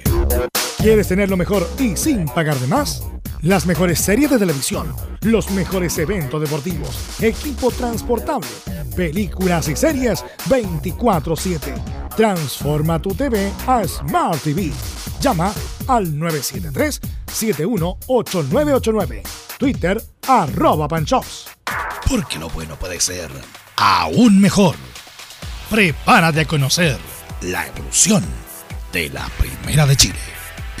¿Quieres tener lo mejor y sin pagar de más? Las mejores series de televisión, los mejores eventos deportivos, equipo transportable, películas y series 24/7. Transforma tu TV a Smart TV. Llama al 973-718989. Twitter arroba panchops. Porque lo bueno puede ser aún mejor. Prepárate a conocer la evolución de la Primera de Chile.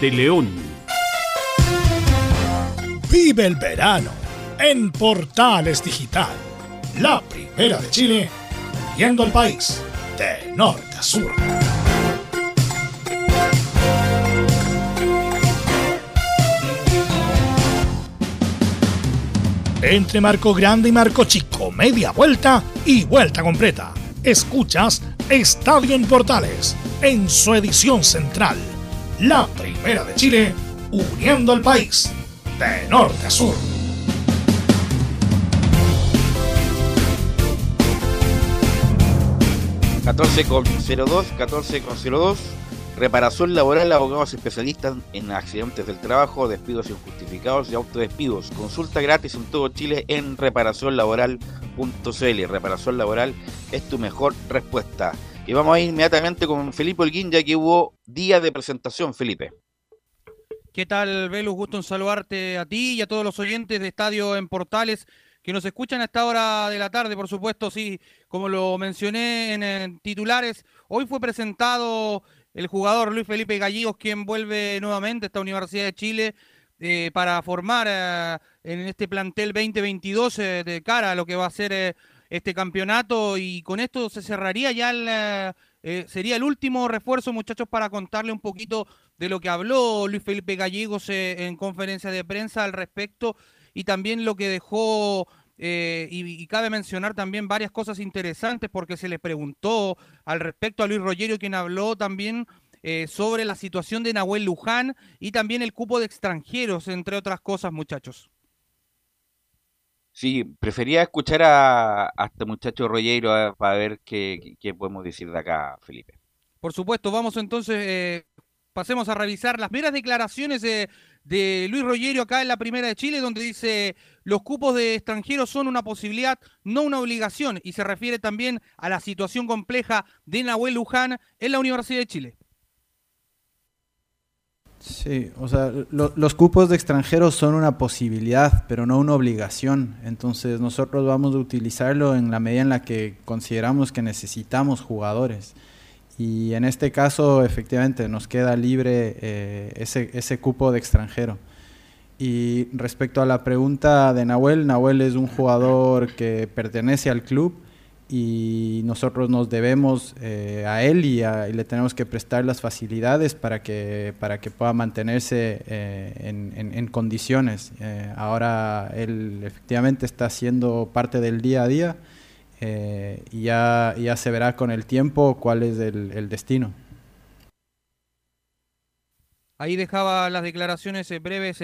de León. Vive el verano en Portales Digital. La primera de Chile, viendo el país de norte a sur. Entre Marco Grande y Marco Chico, media vuelta y vuelta completa. Escuchas Estadio en Portales en su edición central. La primera de Chile, uniendo al país de norte a sur. con 02, 14 con 02. Reparación laboral, abogados especialistas en accidentes del trabajo, despidos injustificados y autodespidos. Consulta gratis en todo Chile en reparacionlaboral.cl. Reparación laboral es tu mejor respuesta. Y vamos a ir inmediatamente con Felipe Holguín, ya que hubo día de presentación, Felipe. ¿Qué tal, Velus? Gusto en saludarte a ti y a todos los oyentes de Estadio en Portales que nos escuchan a esta hora de la tarde, por supuesto, sí, como lo mencioné en, titulares, hoy fue presentado el jugador Luis Felipe Gallegos, quien vuelve nuevamente a esta Universidad de Chile eh, para formar eh, en este plantel 2022 eh, de cara a lo que va a ser este campeonato y con esto se cerraría ya el, sería el último refuerzo, muchachos, para contarle un poquito de lo que habló Luis Felipe Gallegos en conferencia de prensa al respecto y también lo que dejó, eh, y, cabe mencionar también varias cosas interesantes porque se le preguntó al respecto a Luis Rogerio, quien habló también eh, sobre la situación de Nahuel Luján y también el cupo de extranjeros, entre otras cosas, muchachos. Sí, prefería escuchar a, este muchacho Rollero para ver qué, podemos decir de acá, Felipe. Por supuesto, vamos entonces eh, pasemos a revisar las primeras declaraciones de, Luis Rogerio acá en la Primera de Chile, donde dice los cupos de extranjeros son una posibilidad, no una obligación, y se refiere también a la situación compleja de Nahuel Luján en la Universidad de Chile. Sí, o sea, lo- los cupos de extranjeros son una posibilidad, pero no una obligación. Entonces nosotros vamos a utilizarlo en la medida en la que consideramos que necesitamos jugadores. Y en este caso, efectivamente, nos queda libre eh, ese, ese cupo de extranjero. Y respecto a la pregunta de Nahuel, Nahuel es un jugador que pertenece al club y nosotros nos debemos eh, a él y, a- y le tenemos que prestar las facilidades para que, para que pueda mantenerse eh, en, condiciones. Eh, ahora él efectivamente está siendo parte del día a día y ya, ya se verá con el tiempo cuál es el, el destino. Ahí dejaba las declaraciones breves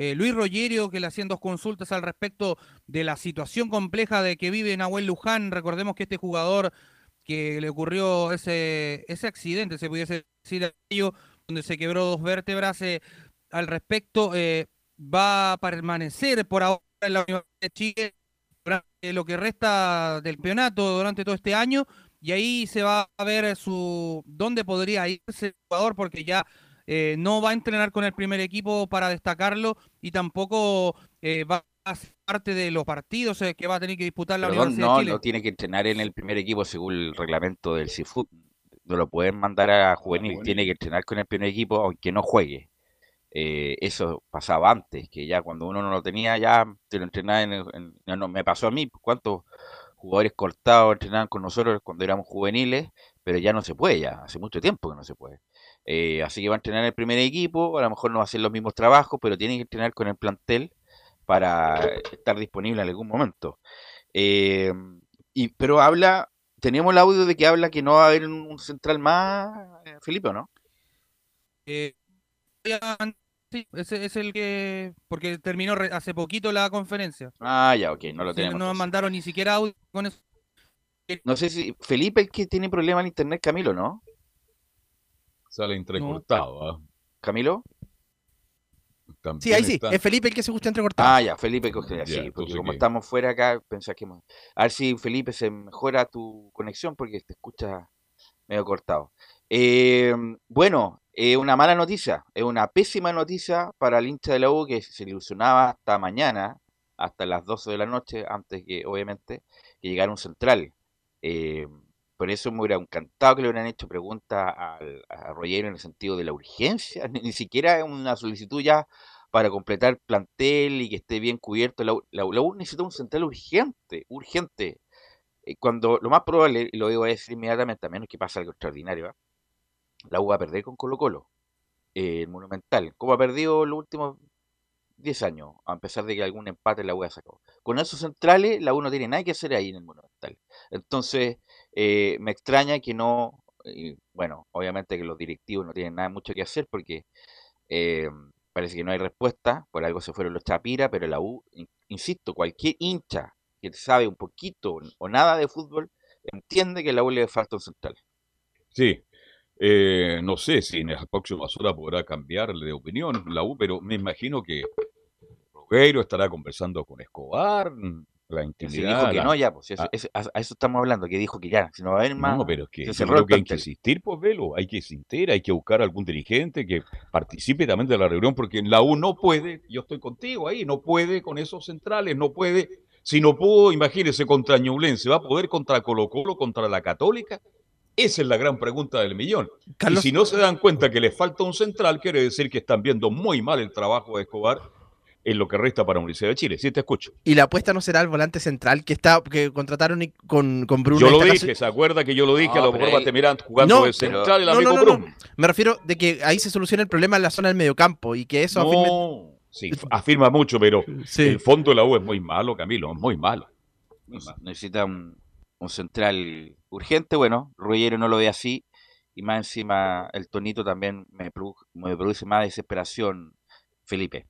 eh, Luis Rogerio, que le hacían dos consultas al respecto de la situación compleja de que vive Nahuel Luján. Recordemos que este jugador que le ocurrió ese, ese accidente, se pudiese decir aquello, donde se quebró dos vértebras, eh, al respecto eh, va a permanecer por ahora en la Universidad de Chile durante lo que resta del campeonato durante todo este año y ahí se va a ver su dónde podría irse el jugador porque ya eh, no va a entrenar con el primer equipo para destacarlo y tampoco eh, va a ser parte de los partidos eh, que va a tener que disputar la Perdón, Universidad no, de Chile. no tiene que entrenar en el primer equipo según el reglamento del CIFUT. No lo pueden mandar a juvenil, tiene que entrenar con el primer equipo aunque no juegue. Eh, eso pasaba antes, que ya cuando uno no lo tenía, ya te lo entrenaba en, el- en- no, no, me pasó a mí, ¿cuántos jugadores cortados entrenaban con nosotros cuando éramos juveniles? Pero ya no se puede, ya hace mucho tiempo que no se puede. Eh, así que va a entrenar en el primer equipo, a lo mejor no va a hacer los mismos trabajos, pero tiene que entrenar con el plantel para estar disponible en algún momento. Eh, y, pero habla, tenemos el audio de que habla que no va a haber un, un central más, eh, Felipe, ¿o no? Eh, sí, ese es el que. Porque terminó hace poquito la conferencia. Ah, ya, ok, no lo tenemos. no entonces. mandaron ni siquiera audio con eso. No sé si Felipe el que tiene problema en internet, Camilo, ¿no? Sale entrecortado. ¿ah? ¿Camilo? También Sí, ahí sí. está- Es Felipe el que se escucha entrecortado. Ah, ya, Felipe, coge- Ya, sí, porque como que- estamos fuera acá, pensás que... A ver si Felipe se mejora tu conexión porque te escucha medio cortado. Eh, bueno, es una mala noticia, es una pésima noticia para el hincha de la U que se ilusionaba hasta mañana, hasta las 12 de la noche, antes que, obviamente, que llegara un central. Eh, por eso me hubiera encantado que le hubieran hecho preguntas a Roger en el sentido de la urgencia, ni, siquiera es una solicitud ya para completar plantel y que esté bien cubierto. La, la, la U necesita un central urgente, urgente. Eh, Cuando lo más probable, lo digo a decir inmediatamente, a menos que pase algo extraordinario, ¿ah? la U va a perder con Colo Colo, eh, el Monumental, como ha perdido los últimos 10 años, a pesar de que algún empate la U ha sacado. Con esos centrales, la U no tiene nada que hacer ahí en el Monumental. Entonces, eh, me extraña que no, y, bueno, obviamente que los directivos no tienen nada mucho que hacer porque eh, parece que no hay respuesta, por algo se fueron los Chapira, pero la U, in- insisto, cualquier hincha que sabe un poquito o nada de fútbol, entiende que la U le falta un central. Sí, eh, no sé si en las próximas horas podrá cambiar de opinión la U, pero me imagino que Rogueiro estará conversando con Escobar, la Si intimidad. dijo que la- no, ya, pues eso- Ah. eso- a, eso estamos hablando, que dijo que ya, si no va a haber más, No, pero es que se yo cerró creo el que hay que insistir, pues, Velo, hay que insistir, hay que buscar algún dirigente que participe también de la reunión, porque en la U no puede, yo estoy contigo ahí, no puede con esos centrales, no puede, si no pudo, imagínese contra Ñublense, ¿va a poder contra Colo Colo, contra la Católica? Esa es la gran pregunta del millón. Carlos- Y si no se dan cuenta que les falta un central, quiere decir que están viendo muy mal el trabajo de Escobar en lo que resta para Universidad de Chile. Sí, te escucho. Y la apuesta no será el volante central que está que contrataron y- con, con Bruno. Yo lo dije. ¿se acuerda que yo lo dije? No, a lo mejor va a terminar jugando No, de pero- central el no, amigo no, no, no. Brum. Me refiero de que ahí se soluciona el problema en la zona del mediocampo y que eso afirme- sí, afirma mucho, pero Sí. el fondo de la U es muy malo, Camilo, es muy malo. Muy Nece- malo. necesita un, un central urgente. Bueno, Ruggiero no lo ve así. Y más encima, el tonito también me, produ- me produce más desesperación, Felipe.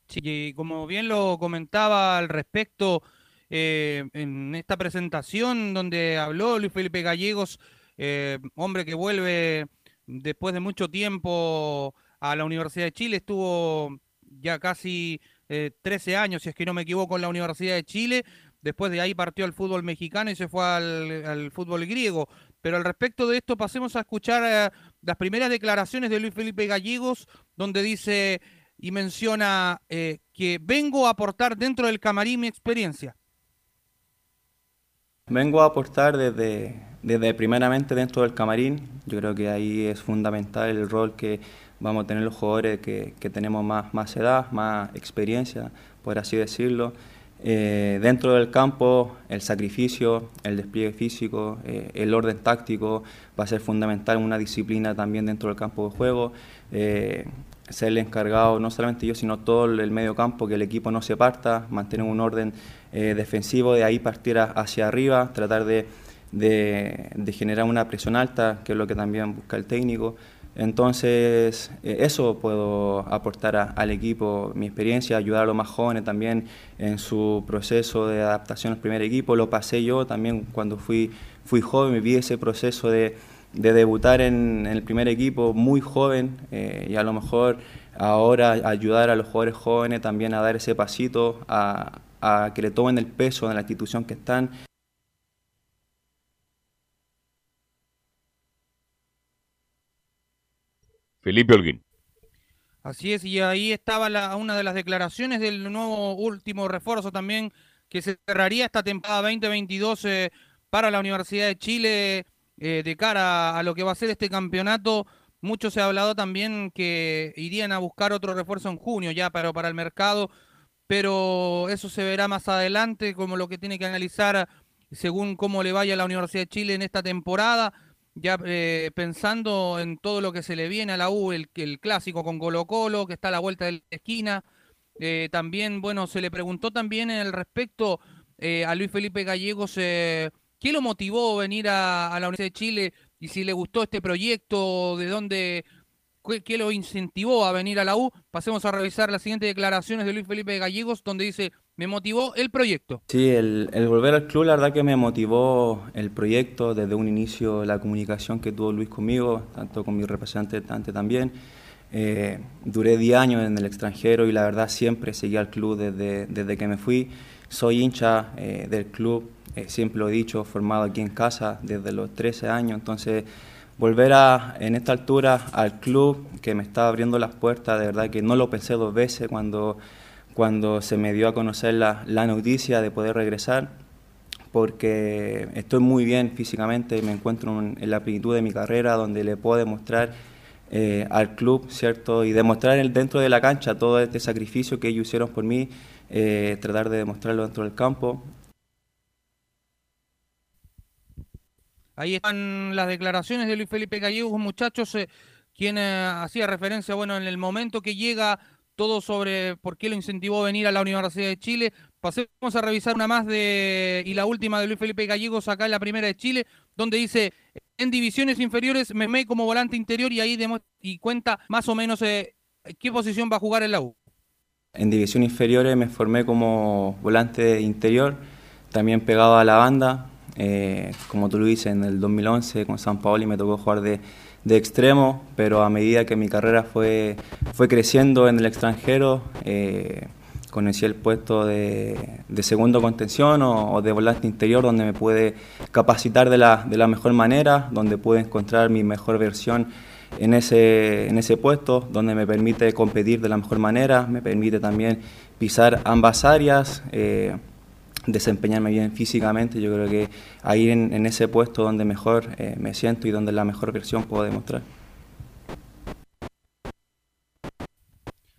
Sí, y como bien lo comentaba al respecto eh, en esta presentación donde habló Luis Felipe Gallegos, eh, hombre que vuelve después de mucho tiempo a la Universidad de Chile, estuvo ya casi 13 años, si es que no me equivoco, en la Universidad de Chile, después de ahí partió al fútbol mexicano y se fue al, fútbol griego. Pero al respecto de esto, pasemos a escuchar las primeras declaraciones de Luis Felipe Gallegos, donde dice y menciona que vengo a aportar dentro del camarín mi experiencia. Vengo a aportar desde, desde primeramente dentro del camarín. Yo creo que ahí es fundamental el rol que vamos a tener los jugadores que, que tenemos más, más edad, más experiencia, por así decirlo. Eh, dentro del campo, el sacrificio, el despliegue físico, eh, el orden táctico va a ser fundamental, una disciplina también dentro del campo de juego. Eh, ser el encargado, no solamente yo, sino todo el medio campo, que el equipo no se parta, mantener un orden eh, defensivo, de ahí partir hacia arriba, tratar de, generar una presión alta, que es lo que también busca el técnico. Entonces, eh, eso puedo aportar al equipo, mi experiencia, ayudar a los más jóvenes también en su proceso de adaptación al primer equipo. Lo pasé yo también cuando fui, fui joven, vi ese proceso de de debutar en, el primer equipo muy joven eh, y a lo mejor ahora ayudar a los jugadores jóvenes también a dar ese pasito, a, que le tomen el peso en la institución que están. Felipe Holguín. Así es, y ahí estaba la, una de las declaraciones del nuevo último refuerzo también que se cerraría esta temporada 2022 eh, para la Universidad de Chile. Eh, de cara a lo que va a ser este campeonato, mucho se ha hablado también que irían a buscar otro refuerzo en junio ya pero para el mercado, pero eso se verá más adelante como lo que tiene que analizar según cómo le vaya a la Universidad de Chile en esta temporada, ya eh, pensando en todo lo que se le viene a la U, el, el clásico con Colo Colo, que está a la vuelta de la esquina. Eh, también, bueno, se le preguntó también en el respecto a Luis Felipe Gallegos ¿Qué lo motivó venir a, la Universidad de Chile y si le gustó este proyecto, de dónde, qué, lo incentivó a venir a la U? Pasemos a revisar las siguientes declaraciones de Luis Felipe Gallegos, donde dice, me motivó el proyecto. Sí, el, volver al club, la verdad que me motivó el proyecto desde un inicio, la comunicación que tuvo Luis conmigo, tanto con mi representante también. Eh, duré 10 años en el extranjero y la verdad siempre seguí al club desde, desde que me fui. Soy hincha eh, del club, eh, siempre lo he dicho, formado aquí en casa desde los 13 años, entonces volver a, en esta altura al club que me está abriendo las puertas, de verdad que no lo pensé dos veces cuando, cuando se me dio a conocer la, la noticia de poder regresar, porque estoy muy bien físicamente, me encuentro en, la plenitud de mi carrera, donde le puedo demostrar eh, al club, ¿cierto? Y demostrar dentro de la cancha todo este sacrificio que ellos hicieron por mí, eh, tratar de demostrarlo dentro del campo. Ahí están las declaraciones de Luis Felipe Gallegos, muchachos, quien eh, hacía referencia, bueno, en el momento que llega todo sobre por qué lo incentivó a venir a la Universidad de Chile. Pasemos a revisar una más de y la última de Luis Felipe Gallegos acá en la primera de Chile, donde dice en divisiones inferiores me me como volante interior y ahí y cuenta más o menos eh, qué posición va a jugar en la. En divisiones inferiores me formé como volante interior, también pegado a la banda, eh, como tú lo dices, en el 2011 con San Paolo me tocó jugar de, de, extremo, pero a medida que mi carrera fue, fue creciendo en el extranjero, eh, conocí el puesto de, de segundo contención o, de volante interior, donde me puede capacitar de la, de la mejor manera, donde pude encontrar mi mejor versión en ese, en ese puesto, donde me permite competir de la mejor manera, me permite también pisar ambas áreas. Eh, desempeñarme bien físicamente, yo creo que ahí en, en ese puesto donde mejor eh, me siento y donde la mejor versión puedo demostrar.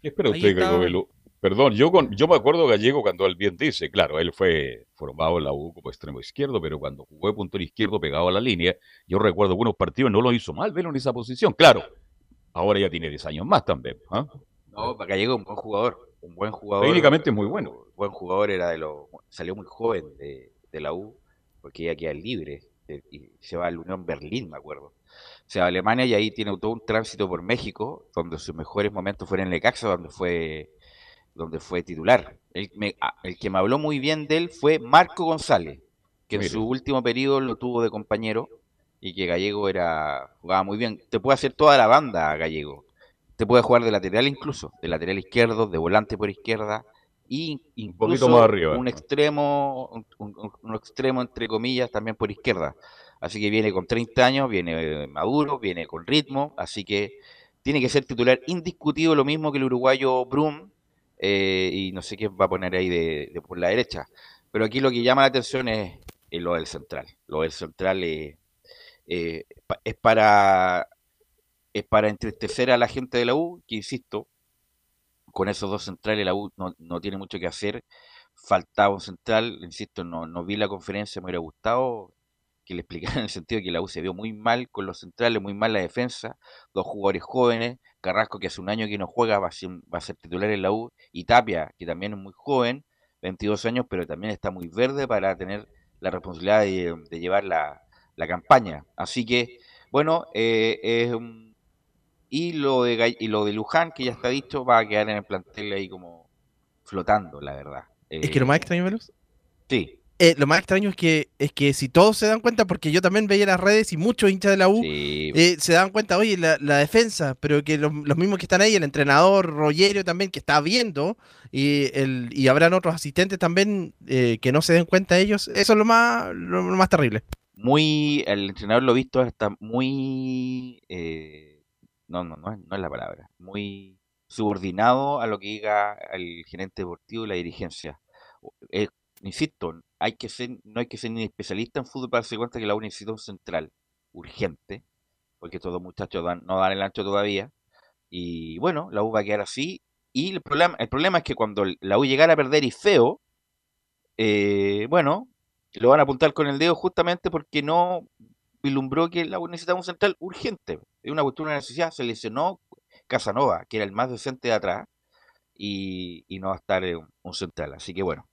¿Qué espera usted, Gregor Perdón, yo, con, yo me acuerdo Gallego cuando él bien dice, claro, él fue formado en la U como extremo izquierdo, pero cuando jugó de punto izquierdo pegado a la línea, yo recuerdo algunos partidos no lo hizo mal verlo en esa posición. Claro, ahora ya tiene 10 años más también. ¿ah? No, Gallego es un buen jugador un buen jugador. Técnicamente muy bueno. Buen jugador, era de los, salió muy joven de, la U, porque ya queda libre eh, y se va a la Unión Berlín, me acuerdo. Se va a Alemania y ahí tiene todo un tránsito por México, donde sus mejores momentos fueron en Lecaxa, donde fue, donde fue titular. El, ah, el que me habló muy bien de él fue Marco González, que en su último periodo lo tuvo de compañero y que Gallego era jugaba muy bien. Te puede hacer toda la banda Gallego. Te puede jugar de lateral incluso, de lateral izquierdo, de volante por izquierda y incluso más arriba. un extremo, un, un- un extremo entre comillas también por izquierda. Así que viene con 30 años, viene eh, maduro, viene con ritmo, así que tiene que ser titular indiscutido, lo mismo que el uruguayo Brum, eh, y no sé qué va a poner ahí de, por la derecha. Pero aquí lo que llama la atención es, lo del central. Lo del central eh, eh, es para es para entristecer a la gente de la U, que insisto, con esos dos centrales la U no, no tiene mucho que hacer. Faltaba un central, insisto, no, no vi la conferencia, me hubiera gustado que le explicaran en el sentido de que la U se vio muy mal con los centrales, muy mal la defensa, dos jugadores jóvenes, Carrasco que hace un año que no juega va a ser, va a ser titular en la U, y Tapia que también es muy joven, 22 años, pero también está muy verde para tener la responsabilidad de, de llevar la, la campaña. Así que, bueno, eh, y lo de y lo de Luján, que ya está dicho, va a quedar en el plantel ahí como flotando, la verdad. Es que lo más extraño, Velus, Sí, eh, lo más extraño es que, es que si todos se dan cuenta, porque yo también veía las redes y muchos hinchas de la U sí. eh, se dan cuenta, oye, la, la defensa, pero que los, los mismos que están ahí, el entrenador Rogerio también, que está viendo, y, el, y habrán otros asistentes también eh, que no se den cuenta ellos, eso es lo más, lo, lo más terrible. muy, el entrenador lo visto está muy, eh, no, no, no es, no es la palabra, muy subordinado a lo que diga el gerente deportivo y la dirigencia. Eh, insisto, hay que ser, no hay que ser ni especialista en fútbol para darse cuenta que la U necesita un central urgente, porque estos dos muchachos dan- no dan el ancho todavía. Y bueno, la U va a quedar así. Y el problema, el problema es que cuando la U llegara a perder y feo, eh, bueno, lo van a apuntar con el dedo justamente porque no vislumbró que la U necesitaba un central urgente. Es una cuestión de necesidad. Se lesionó Casanova, que era el más decente de atrás, y, no va a estar eh, un, un central. Así que bueno,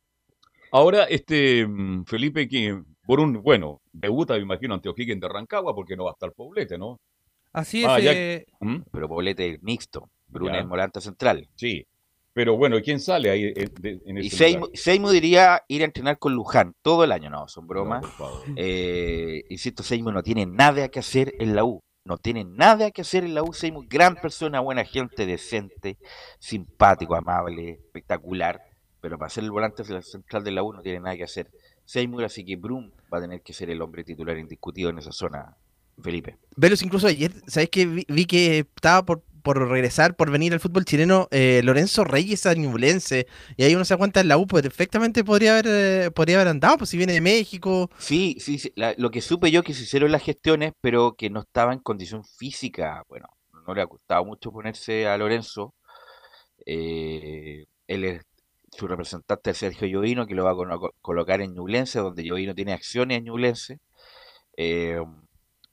Ahora, este mm, Felipe, que por un, bueno, debuta, me imagino, ante O'Higgins de Rancagua, porque no va a estar Poblete, ¿no? Así es. Ah, ya- eh, ¿Mm? pero Poblete es mixto. Bruna es volante central. Sí. Pero bueno, ¿quién sale ahí eh, en Y ese Seymour, diría ir a entrenar con Luján todo el año. No, son No, bromas. favor. Eh, insisto, Seymour no tiene nada que hacer en la U. No tiene nada que hacer en la U. Seymour, gran persona, buena gente, decente, simpático, amable, espectacular. Pero para ser el volante central de la U no tiene nada que hacer. Seymour, así que Brum va a tener que ser el hombre titular indiscutido en esa zona, Felipe. Velos incluso ayer, ¿sabes qué? Vi, vi que estaba por, por regresar, por venir al fútbol chileno, eh, Lorenzo Reyes a Ñublense, y ahí uno se da cuenta en la U, perfectamente podría haber, eh, podría haber andado, pues si viene de México. Sí, sí, sí, la- lo que supe yo que se hicieron las gestiones, pero que no estaba en condición física. Bueno, no le ha costado mucho ponerse a Lorenzo. Eh, él es su representante es Sergio Llovino, que lo va a colo- colocar en Ñublense, donde Llovino tiene acciones en Ñublense. Eh,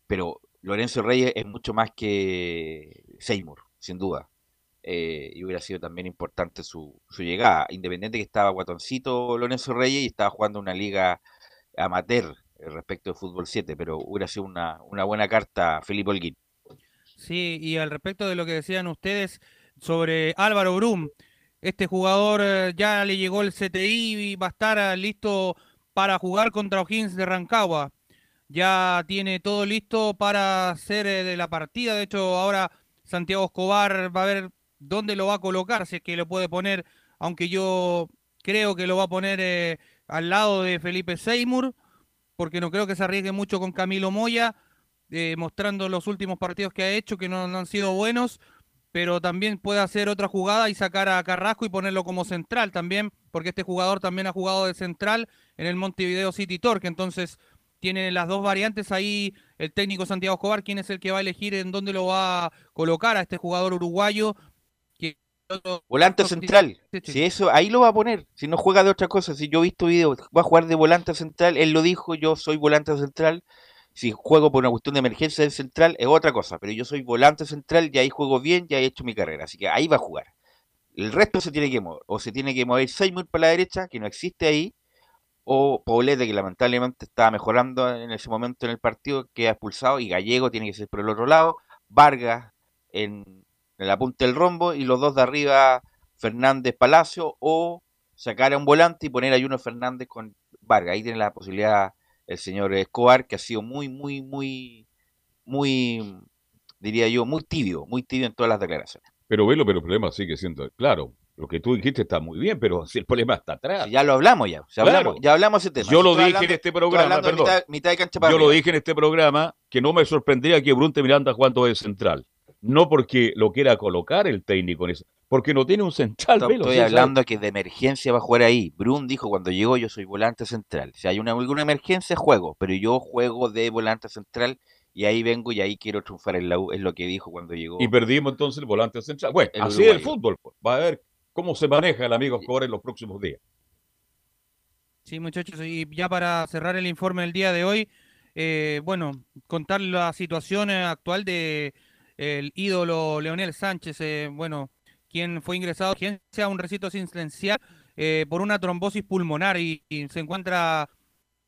pero Lorenzo Reyes es mucho más que Seymour, sin duda. Eh, y hubiera sido también importante su, su llegada. Independiente que estaba guatoncito Lorenzo Reyes y estaba jugando una liga amateur eh, respecto de fútbol 7, pero hubiera sido una, una buena carta Felipe Holguín. Sí, y al respecto de lo que decían ustedes sobre Álvaro Brum, este jugador eh, ya le llegó el CTI y va a estar eh, listo para jugar contra O'Higgins de Rancagua. Ya tiene todo listo para hacer eh, de la partida. De hecho, ahora Santiago Escobar va a ver dónde lo va a colocar, si es que lo puede poner, aunque yo creo que lo va a poner al lado de Felipe Seymour, porque no creo que se arriesgue mucho con Camilo Moya mostrando los últimos partidos que ha hecho, que no han sido buenos, pero también puede hacer otra jugada y sacar a Carrasco y ponerlo como central también, porque este jugador también ha jugado de central en el Montevideo City Torque, entonces tiene las dos variantes ahí el técnico Santiago Escobar, quién es el que va a elegir en dónde lo va a colocar a este jugador uruguayo. Que... Volante central. Sí, sí. Si eso, ahí lo va a poner. Si no juega de otra cosa. Si yo he visto videos, va a jugar de volante central. Él lo dijo, yo soy volante central. Si juego por una cuestión de emergencia del central, es otra cosa. Pero yo soy volante central y ahí juego bien, ya he hecho mi carrera. Así que ahí va a jugar. El resto se tiene que mover. O se tiene que mover Seymour para la derecha, que no existe ahí. O Poblete, que lamentablemente estaba mejorando en ese momento en el partido, queda expulsado. Y Gallego tiene que ser por el otro lado. Vargas en, en la punta del rombo. Y los dos de arriba, Fernández Palacio. O sacar a un volante y poner a Juno Fernández con Vargas. Ahí tiene la posibilidad el señor Escobar, que ha sido muy, muy, muy muy, diría yo, muy tibio, muy tibio en todas las declaraciones. Pero velo, pero el problema sigue siendo, claro, lo que tú dijiste está muy bien, pero si el problema está atrás. ya lo hablamos ya, ya hablamos, Claro. ya hablamos ese tema. Yo lo dije hablando- en este programa, perdón. mitad, mitad de cancha para Yo lo dije en este programa que no me sorprendería que Brunte Miranda jugando de central. No porque lo quiera colocar el técnico en eso, porque no tiene un central. Estoy, hablando que de emergencia va a jugar ahí. Brun dijo cuando llegó yo soy volante central. Si hay una, alguna emergencia juego, pero yo juego de volante central y ahí vengo y ahí quiero triunfar en la U, es lo que dijo cuando llegó. Y perdimos entonces el volante central. Bueno, El así es el fútbol. pues. Va a ver cómo se maneja el amigo en los próximos días. Sí, muchachos, y ya para cerrar el informe del día de hoy, eh, bueno, contar la situación eh, actual de el ídolo Leonel Sánchez, eh, bueno, quien fue ingresado, quien sea un recito asistencial eh, por una trombosis pulmonar y, y se encuentra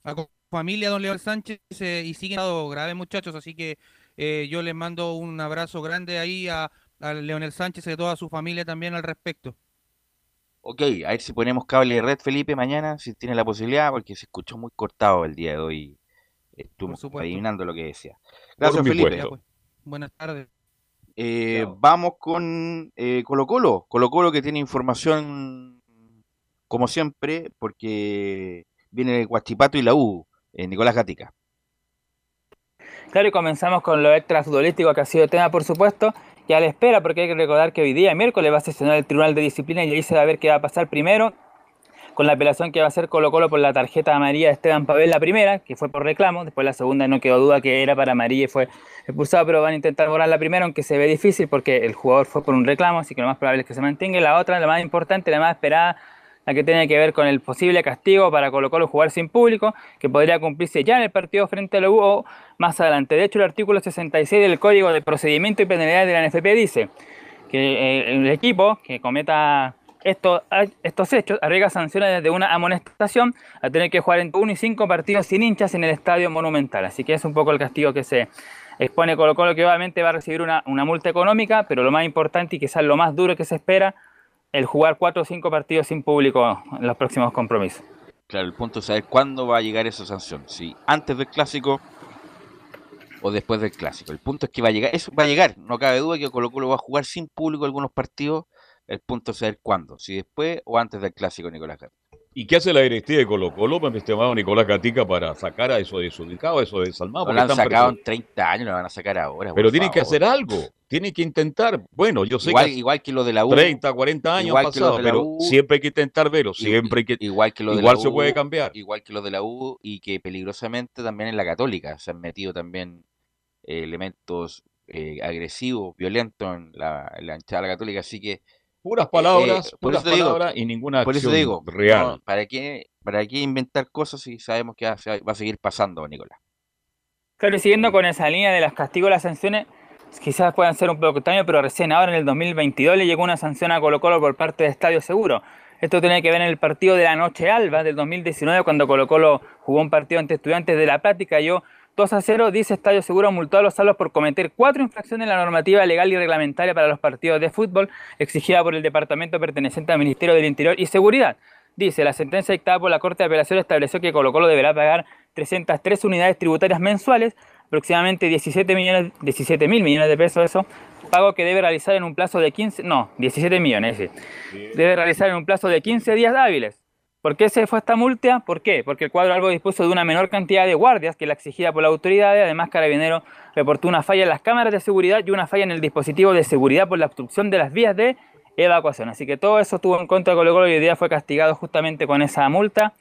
a con familia don Leonel Sánchez eh, y sigue estado grave, muchachos, así que eh, yo les mando un abrazo grande ahí a, a Leonel Sánchez y a toda su familia también al respecto. Ok, a ver si ponemos cable de red, Felipe, mañana, si tiene la posibilidad, porque se escuchó muy cortado el día de hoy. Estuvimos adivinando lo que decía. Gracias, Felipe. pues. Buenas tardes. Eh, vamos con eh, Colo Colo. Colo Colo que tiene información, como siempre, porque viene el Guachipato y la U. eh, Nicolás Gatica. Claro, y comenzamos con lo extra futbolístico que ha sido tema, por supuesto, y a la espera, porque hay que recordar que hoy día, miércoles, va a sesionar el Tribunal de Disciplina y ahí se va a ver qué va a pasar primero con la apelación que va a hacer Colo Colo por la tarjeta amarilla de Esteban Pavel, la primera, que fue por reclamo, después la segunda no quedó duda que era para amarilla y fue expulsado, pero van a intentar borrar la primera, aunque se ve difícil porque el jugador fue por un reclamo, así que lo más probable es que se mantenga. La otra, la más importante, la más esperada, la que tiene que ver con el posible castigo para Colo Colo jugar sin público, que podría cumplirse ya en el partido frente a la U más adelante. De hecho, el artículo 66 del Código de Procedimiento y Penalidades de la NFP dice que eh, el equipo que cometa esto- a- estos hechos arriesga sanciones desde una amonestación a tener que jugar entre 1 y 5 partidos sin hinchas en el estadio monumental. Así que es un poco el castigo que se expone Colo Colo, que obviamente va a recibir una, una multa económica, pero lo más importante y quizás lo más duro que se espera, el jugar 4 o 5 partidos sin público en los próximos compromisos. Claro, el punto es saber cuándo va a llegar esa sanción. Si antes del clásico o después del clásico. El punto es que va a llegar. Eso va a llegar. No cabe duda que Colo Colo va a jugar sin público algunos partidos. El punto es saber cuándo. Si después o antes del clásico, Nicolás Gatica. ¿Y qué hace la directiva de Colo Colo, mi estimado Nicolás Gatica, para sacar a esos desubicados, a esos desalmados? No lo han sacado en 30 años, lo van a sacar ahora. Pero tienen que hacer algo, tienen que intentar. Bueno, yo sé Igual, que igual que lo de la U. 30, 40 años pero U, siempre hay que intentar verlo, siempre hay que... Igual que lo de igual la se U, puede cambiar. Igual que lo de la U y que peligrosamente también en la Católica se han metido también eh, elementos eh, agresivos, violentos en la, en la hinchada de la Católica. Así que. Puras eh, palabras, por puras te digo, palabras y ninguna Por eso acción digo, real. no, ¿para, qué, ¿para qué inventar cosas si sabemos que va, a- va a seguir pasando, Nicolás? Claro, y siguiendo con esa línea de las castigos las sanciones, quizás puedan ser un poco extraños, pero recién ahora en el 2022 le llegó una sanción a Colo Colo por parte de Estadio Seguro. Esto tiene que ver en el partido de la Noche Alba del 2019, cuando Colo Colo jugó un partido ante estudiantes de La Plata y cayó 2 a 0. Dice Estadio Seguro multó a los salvos por cometer cuatro infracciones en la normativa legal y reglamentaria para los partidos de fútbol exigida por el departamento perteneciente al Ministerio del Interior y Seguridad. Dice, la sentencia dictada por la Corte de Apelación estableció que Colo Colo deberá pagar 303 unidades tributarias mensuales, aproximadamente 17 millones, 17 mil millones de pesos eso, pago que debe realizar en un plazo de 15, no, 17 millones, debe realizar en un plazo de 15 días hábiles. ¿Por qué se fue esta multa? ¿Por qué? Porque el cuadro algo dispuso de una menor cantidad de guardias que la exigida por la autoridad. Además, Carabinero reportó una falla en las cámaras de seguridad y una falla en el dispositivo de seguridad por la obstrucción de las vías de evacuación. Así que todo eso estuvo en contra de Colo Colo y hoy día fue castigado justamente con esa multa.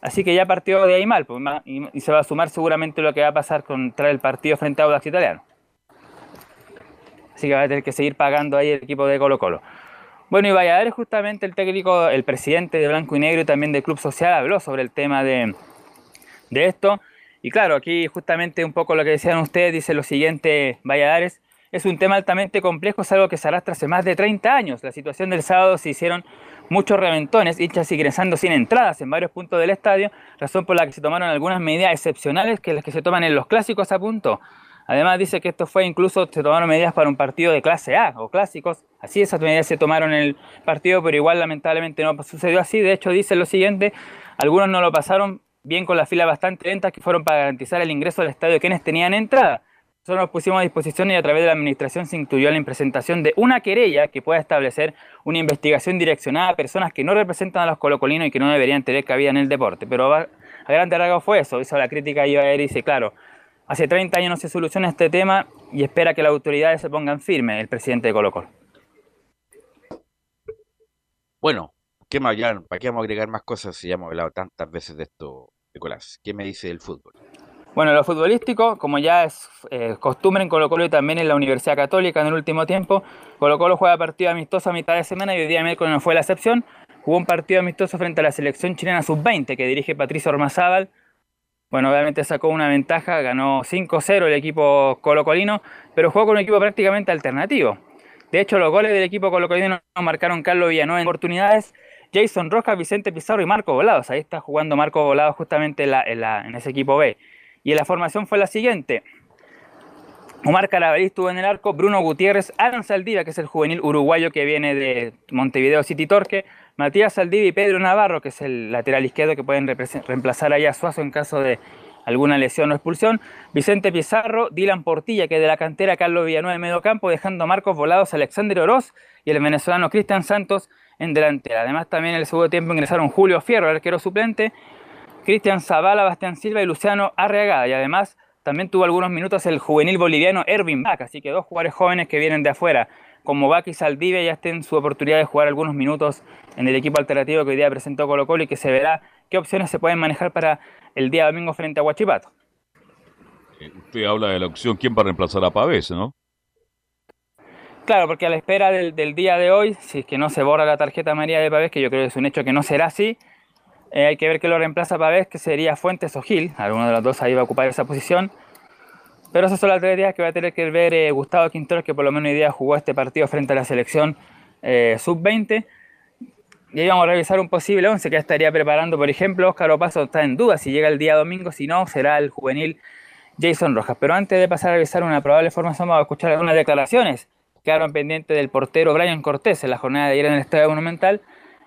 Así que ya partió de ahí mal pues, y se va a sumar seguramente lo que va a pasar contra el partido frente a Audax Italiano. Así que va a tener que seguir pagando ahí el equipo de Colo Colo. Bueno, y Valladares justamente el técnico, el presidente de Blanco y Negro y también del Club Social habló sobre el tema de, de esto. Y claro, aquí justamente un poco lo que decían ustedes, dice lo siguiente Valladares, es un tema altamente complejo, es algo que se arrastra hace más de 30 años. La situación del sábado se hicieron muchos reventones, hinchas ingresando sin entradas en varios puntos del estadio, razón por la que se tomaron algunas medidas excepcionales que las que se toman en los clásicos a punto. Además dice que esto fue incluso, se tomaron medidas para un partido de clase A o clásicos, así esas medidas se tomaron en el partido, pero igual lamentablemente no sucedió así. De hecho dice lo siguiente, algunos no lo pasaron bien con las filas bastante lentas que fueron para garantizar el ingreso al estadio quienes tenían entrada. nosotros nos pusimos a disposición y a través de la administración se incluyó la impresentación de una querella que pueda establecer una investigación direccionada a personas que no representan a los colocolinos y que no deberían tener cabida en el deporte. Pero a, a rasgos fue eso, hizo la crítica y dice, claro, hace 30 años no se soluciona este tema y espera que las autoridades se pongan firmes, el presidente de Colo Colo. Bueno, ¿qué más, ¿para qué vamos a agregar más cosas si ya hemos hablado tantas veces de esto, Nicolás? ¿Qué me dice del fútbol? Bueno, lo futbolístico, como ya es eh, costumbre en Colo Colo y también en la Universidad Católica en el último tiempo, Colo Colo juega partido amistoso a mitad de semana y hoy día miércoles no fue la excepción. Jugó un partido amistoso frente a la selección chilena sub-20 que dirige Patricio Ormazábal. Bueno, obviamente sacó una ventaja, ganó 5-0 el equipo colocolino, pero jugó con un equipo prácticamente alternativo. De hecho, los goles del equipo colocolino marcaron Carlos Villanueva en oportunidades, Jason Rojas, Vicente Pizarro y Marco Volados. Ahí está jugando Marco Volados justamente en ese equipo B. Y la formación fue la siguiente. Omar Carabalí estuvo en el arco, Bruno Gutiérrez, Alan Saldivia, que es el juvenil uruguayo que viene de Montevideo City Torque, Matías Saldivia y Pedro Navarro, que es el lateral izquierdo que pueden reemplazar ahí a Suazo en caso de alguna lesión o expulsión, Vicente Pizarro, Dylan Portilla, que es de la cantera Carlos Villanueva en medio campo, dejando Marcos Volados, Alexander Oroz y el venezolano Cristian Santos en delantera. Además también en el segundo tiempo ingresaron Julio Fierro, el arquero suplente, Cristian Zavala, Bastián Silva y Luciano Arreagada. Y además también tuvo algunos minutos el juvenil boliviano Ervin Bach. Así que dos jugadores jóvenes que vienen de afuera, como Bach y Saldivia, ya estén su oportunidad de jugar algunos minutos en el equipo alternativo que hoy día presentó Colo Colo y que se verá qué opciones se pueden manejar para el día domingo frente a Huachipato. Eh, usted habla de la opción, ¿quién va a reemplazar a Pavés, no? Claro, porque a la espera del, del, día de hoy, si es que no se borra la tarjeta María de Pavés, que yo creo que es un hecho que no será así, eh, hay que ver que lo reemplaza ver que sería Fuentes o Gil. Alguno de los dos ahí va a ocupar esa posición. Pero esas son las tres días que va a tener que ver eh, Gustavo Quintero, que por lo menos hoy día jugó este partido frente a la selección eh, sub-20. Y ahí vamos a revisar un posible 11 que estaría preparando. Por ejemplo, Óscar Opaso está en duda si llega el día domingo, si no, será el juvenil Jason Rojas. Pero antes de pasar a revisar una probable formación, vamos a escuchar algunas declaraciones que quedaron pendientes del portero Brian Cortés en la jornada de ayer en el Estadio Monumental.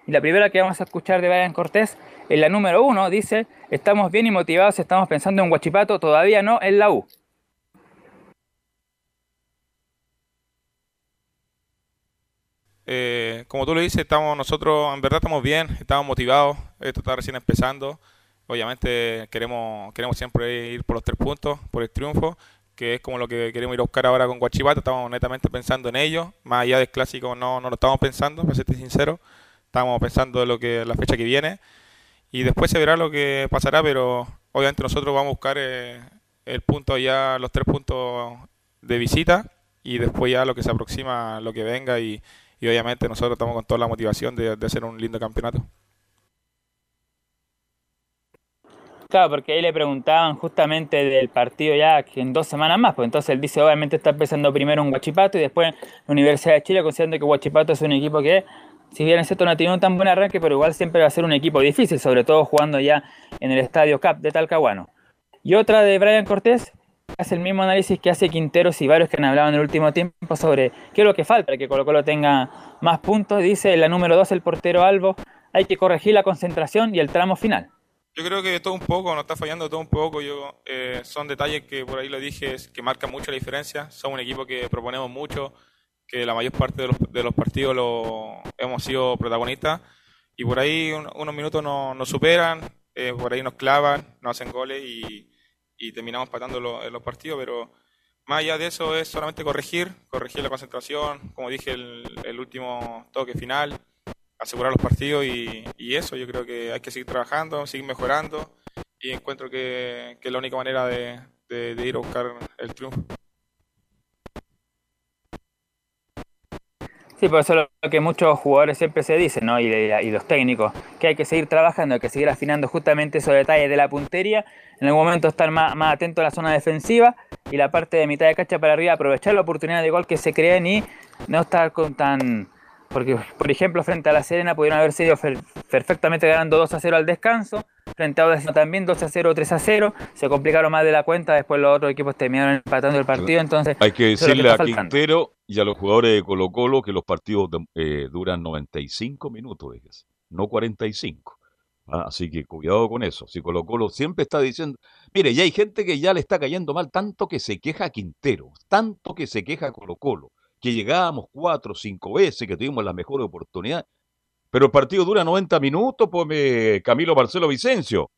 Y la primera que vamos a escuchar de Brian Cortés, en la número uno, dice, estamos bien y motivados, estamos pensando en Huachipato, todavía no en la U. Eh, como tú lo dices, estamos nosotros, en verdad estamos bien, estamos motivados, esto está recién empezando. Obviamente queremos, queremos siempre ir por los tres puntos, por el triunfo, que es como lo que queremos ir a buscar ahora con Guachipato. Estamos netamente pensando en ello, más allá del clásico no, no lo estamos pensando, para serte sincero. Estamos pensando en lo que la fecha que viene y después se verá lo que pasará, pero obviamente nosotros vamos a buscar eh, el punto ya, los tres puntos de visita y después ya lo que se aproxima, lo que venga y, obviamente nosotros estamos con toda la motivación de, hacer un lindo campeonato. Claro, porque ahí le preguntaban justamente del partido ya en dos semanas más, pues entonces él dice obviamente está empezando primero en Huachipato y después la Universidad de Chile, considerando que Huachipato es un equipo que si bien es cierto no ha tenido un tan buen arranque, pero igual siempre va a ser un equipo difícil, sobre todo jugando ya en el Estadio Cap de Talcahuano. Y otra de Brian Cortés, hace el mismo análisis que hace Quinteros y varios que han hablado en el último tiempo sobre qué es lo que falta para que Colo Colo tenga más puntos. Dice la número 2, el portero Albo, hay que corregir la concentración y el tramo final. Yo creo que todo un poco, no está fallando todo un poco. Yo, eh, son detalles que por ahí lo dije, que marcan mucho la diferencia. Son un equipo que proponemos mucho, que la mayor parte de los, de los partidos lo, hemos sido protagonistas y por ahí unos minutos nos, superan, eh, por ahí nos clavan, nos hacen goles y, terminamos patando los partidos, pero más allá de eso es solamente corregir, corregir la concentración, como dije, el, último toque final, asegurar los partidos y, eso, yo creo que hay que seguir trabajando, seguir mejorando y encuentro que, es la única manera de ir a buscar el triunfo. Sí, por eso es lo que muchos jugadores siempre se dicen, ¿no? Y, los técnicos, que hay que seguir trabajando, hay que seguir afinando justamente esos detalles de la puntería. En algún momento estar más, más atento a la zona defensiva y la parte de mitad de cancha para arriba, aprovechar la oportunidad de gol que se creen y no estar con tan. Porque, por ejemplo, frente a la Serena pudieron haber sido perfectamente ganando 2 a 0 al descanso frente a Audax también 2 a 0, 3 a 0, se complicaron más de la cuenta, después los otros equipos terminaron empatando el partido, entonces... Hay que decirle a Quintero y a los jugadores de Colo Colo que los partidos eh, duran 95 minutos, no 45. ¿ah? Así que cuidado con eso. Si Colo Colo siempre está diciendo, Mire, ya hay gente que ya le está cayendo mal, tanto que se queja Quintero, tanto que se queja Colo Colo, que llegábamos cuatro o cinco veces, que tuvimos la mejor oportunidad. Pero el partido dura 90 minutos, pues Camilo Marcelo Vicencio.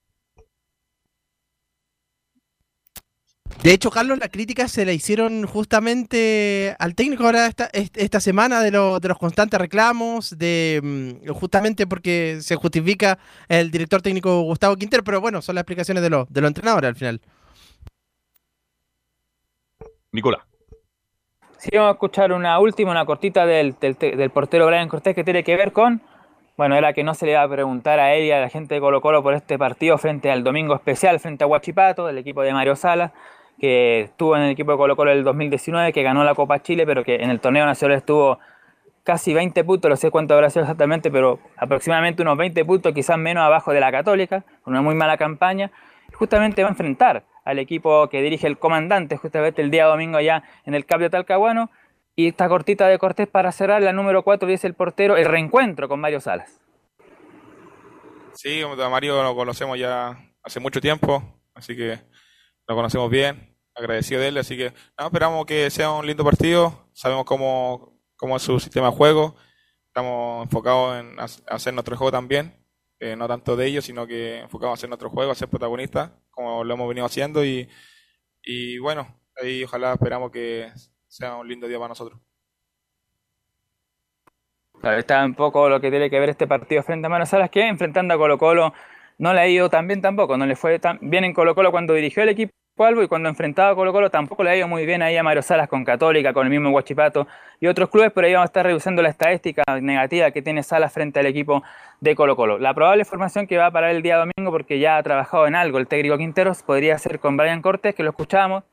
De hecho, Carlos, las críticas se le hicieron justamente al técnico ahora esta, esta semana de, de los constantes reclamos, de mm, justamente porque se justifica el director técnico Gustavo Quintero, pero bueno, son las explicaciones de, lo, de los entrenadores al final. Nicolás. Sí, vamos a escuchar una última, una cortita del, del, portero Brian Cortés que tiene que ver con, bueno, era que no se le iba a preguntar a él y a la gente de Colo Colo por este partido frente al Domingo Especial, frente a Huachipato, del equipo de Mario Salas que estuvo en el equipo de Colo Colo en el 2019, que ganó la Copa Chile, pero que en el torneo nacional estuvo casi 20 puntos, no sé cuánto habrá sido exactamente, pero aproximadamente unos 20 puntos, quizás menos abajo de la Católica, con una muy mala campaña. justamente va a enfrentar al equipo que dirige el comandante, justamente el día domingo allá en el Capio Talcahuano. Y esta cortita de Cortés para cerrar, la número 4 dice el portero, el reencuentro con Mario Salas. Sí, Mario lo conocemos ya hace mucho tiempo, así que lo conocemos bien, agradecido de él, así que esperamos que sea un lindo partido, sabemos cómo, cómo es su sistema de juego, estamos enfocados en hacer nuestro juego también, eh, no tanto de ellos, sino que enfocados en hacer nuestro juego, a ser protagonistas, como lo hemos venido haciendo, y, y bueno, ahí ojalá esperamos que sea un lindo día para nosotros. Está un poco lo que tiene que ver este partido frente a Manos Salas, que enfrentando a Colo Colo no le ha ido tan bien tampoco, no le fue tan bien en Colo Colo cuando dirigió el equipo Albo y cuando enfrentaba a Colo Colo tampoco le ha ido muy bien ahí a Mario Salas con Católica, con el mismo Guachipato y otros clubes, pero ahí vamos a estar revisando la estadística negativa que tiene Salas frente al equipo de Colo Colo. La probable formación que va a parar el día domingo, porque ya ha trabajado en algo el técnico Quinteros, podría ser con Brian Cortés, que lo escuchábamos,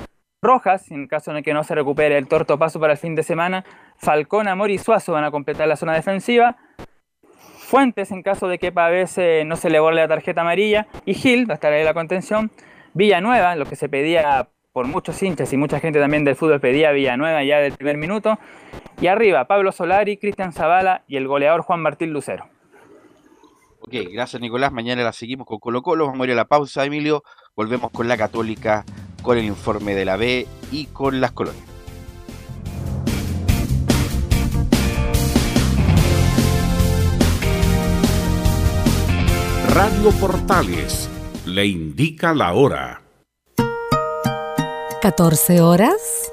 Rojas, en caso de que no se recupere el torto paso para el fin de semana, Falcón, Amor y Suazo van a completar la zona defensiva, Fuentes en caso de que Pavés no se le borre la tarjeta amarilla y Gil va a estar ahí en la contención. Villanueva, lo que se pedía por muchos hinchas y mucha gente también del fútbol pedía Villanueva ya del primer minuto. Y arriba Pablo Solari, Cristian Zavala y el goleador Juan Martín Lucero. Ok, gracias Nicolás. Mañana la seguimos con Colo Colo. Vamos a ir a la pausa, Emilio. Volvemos con la Católica, con el informe de la B y con las colonias. Radio Portales le indica la hora. 14 horas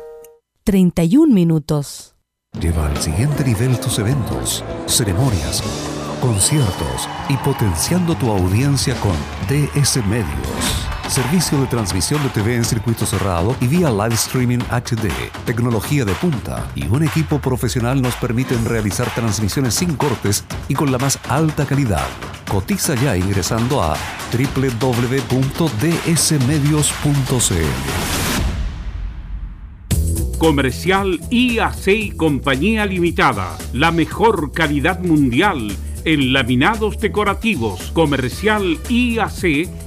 31 minutos. Lleva al siguiente nivel tus eventos, ceremonias, conciertos y potenciando tu audiencia con DS Medios. Servicio de transmisión de TV en circuito cerrado y vía live streaming HD. Tecnología de punta y un equipo profesional nos permiten realizar transmisiones sin cortes y con la más alta calidad. Cotiza ya ingresando a www.dsmedios.cl. Comercial IAC y Compañía Limitada. La mejor calidad mundial en laminados decorativos. Comercial IAC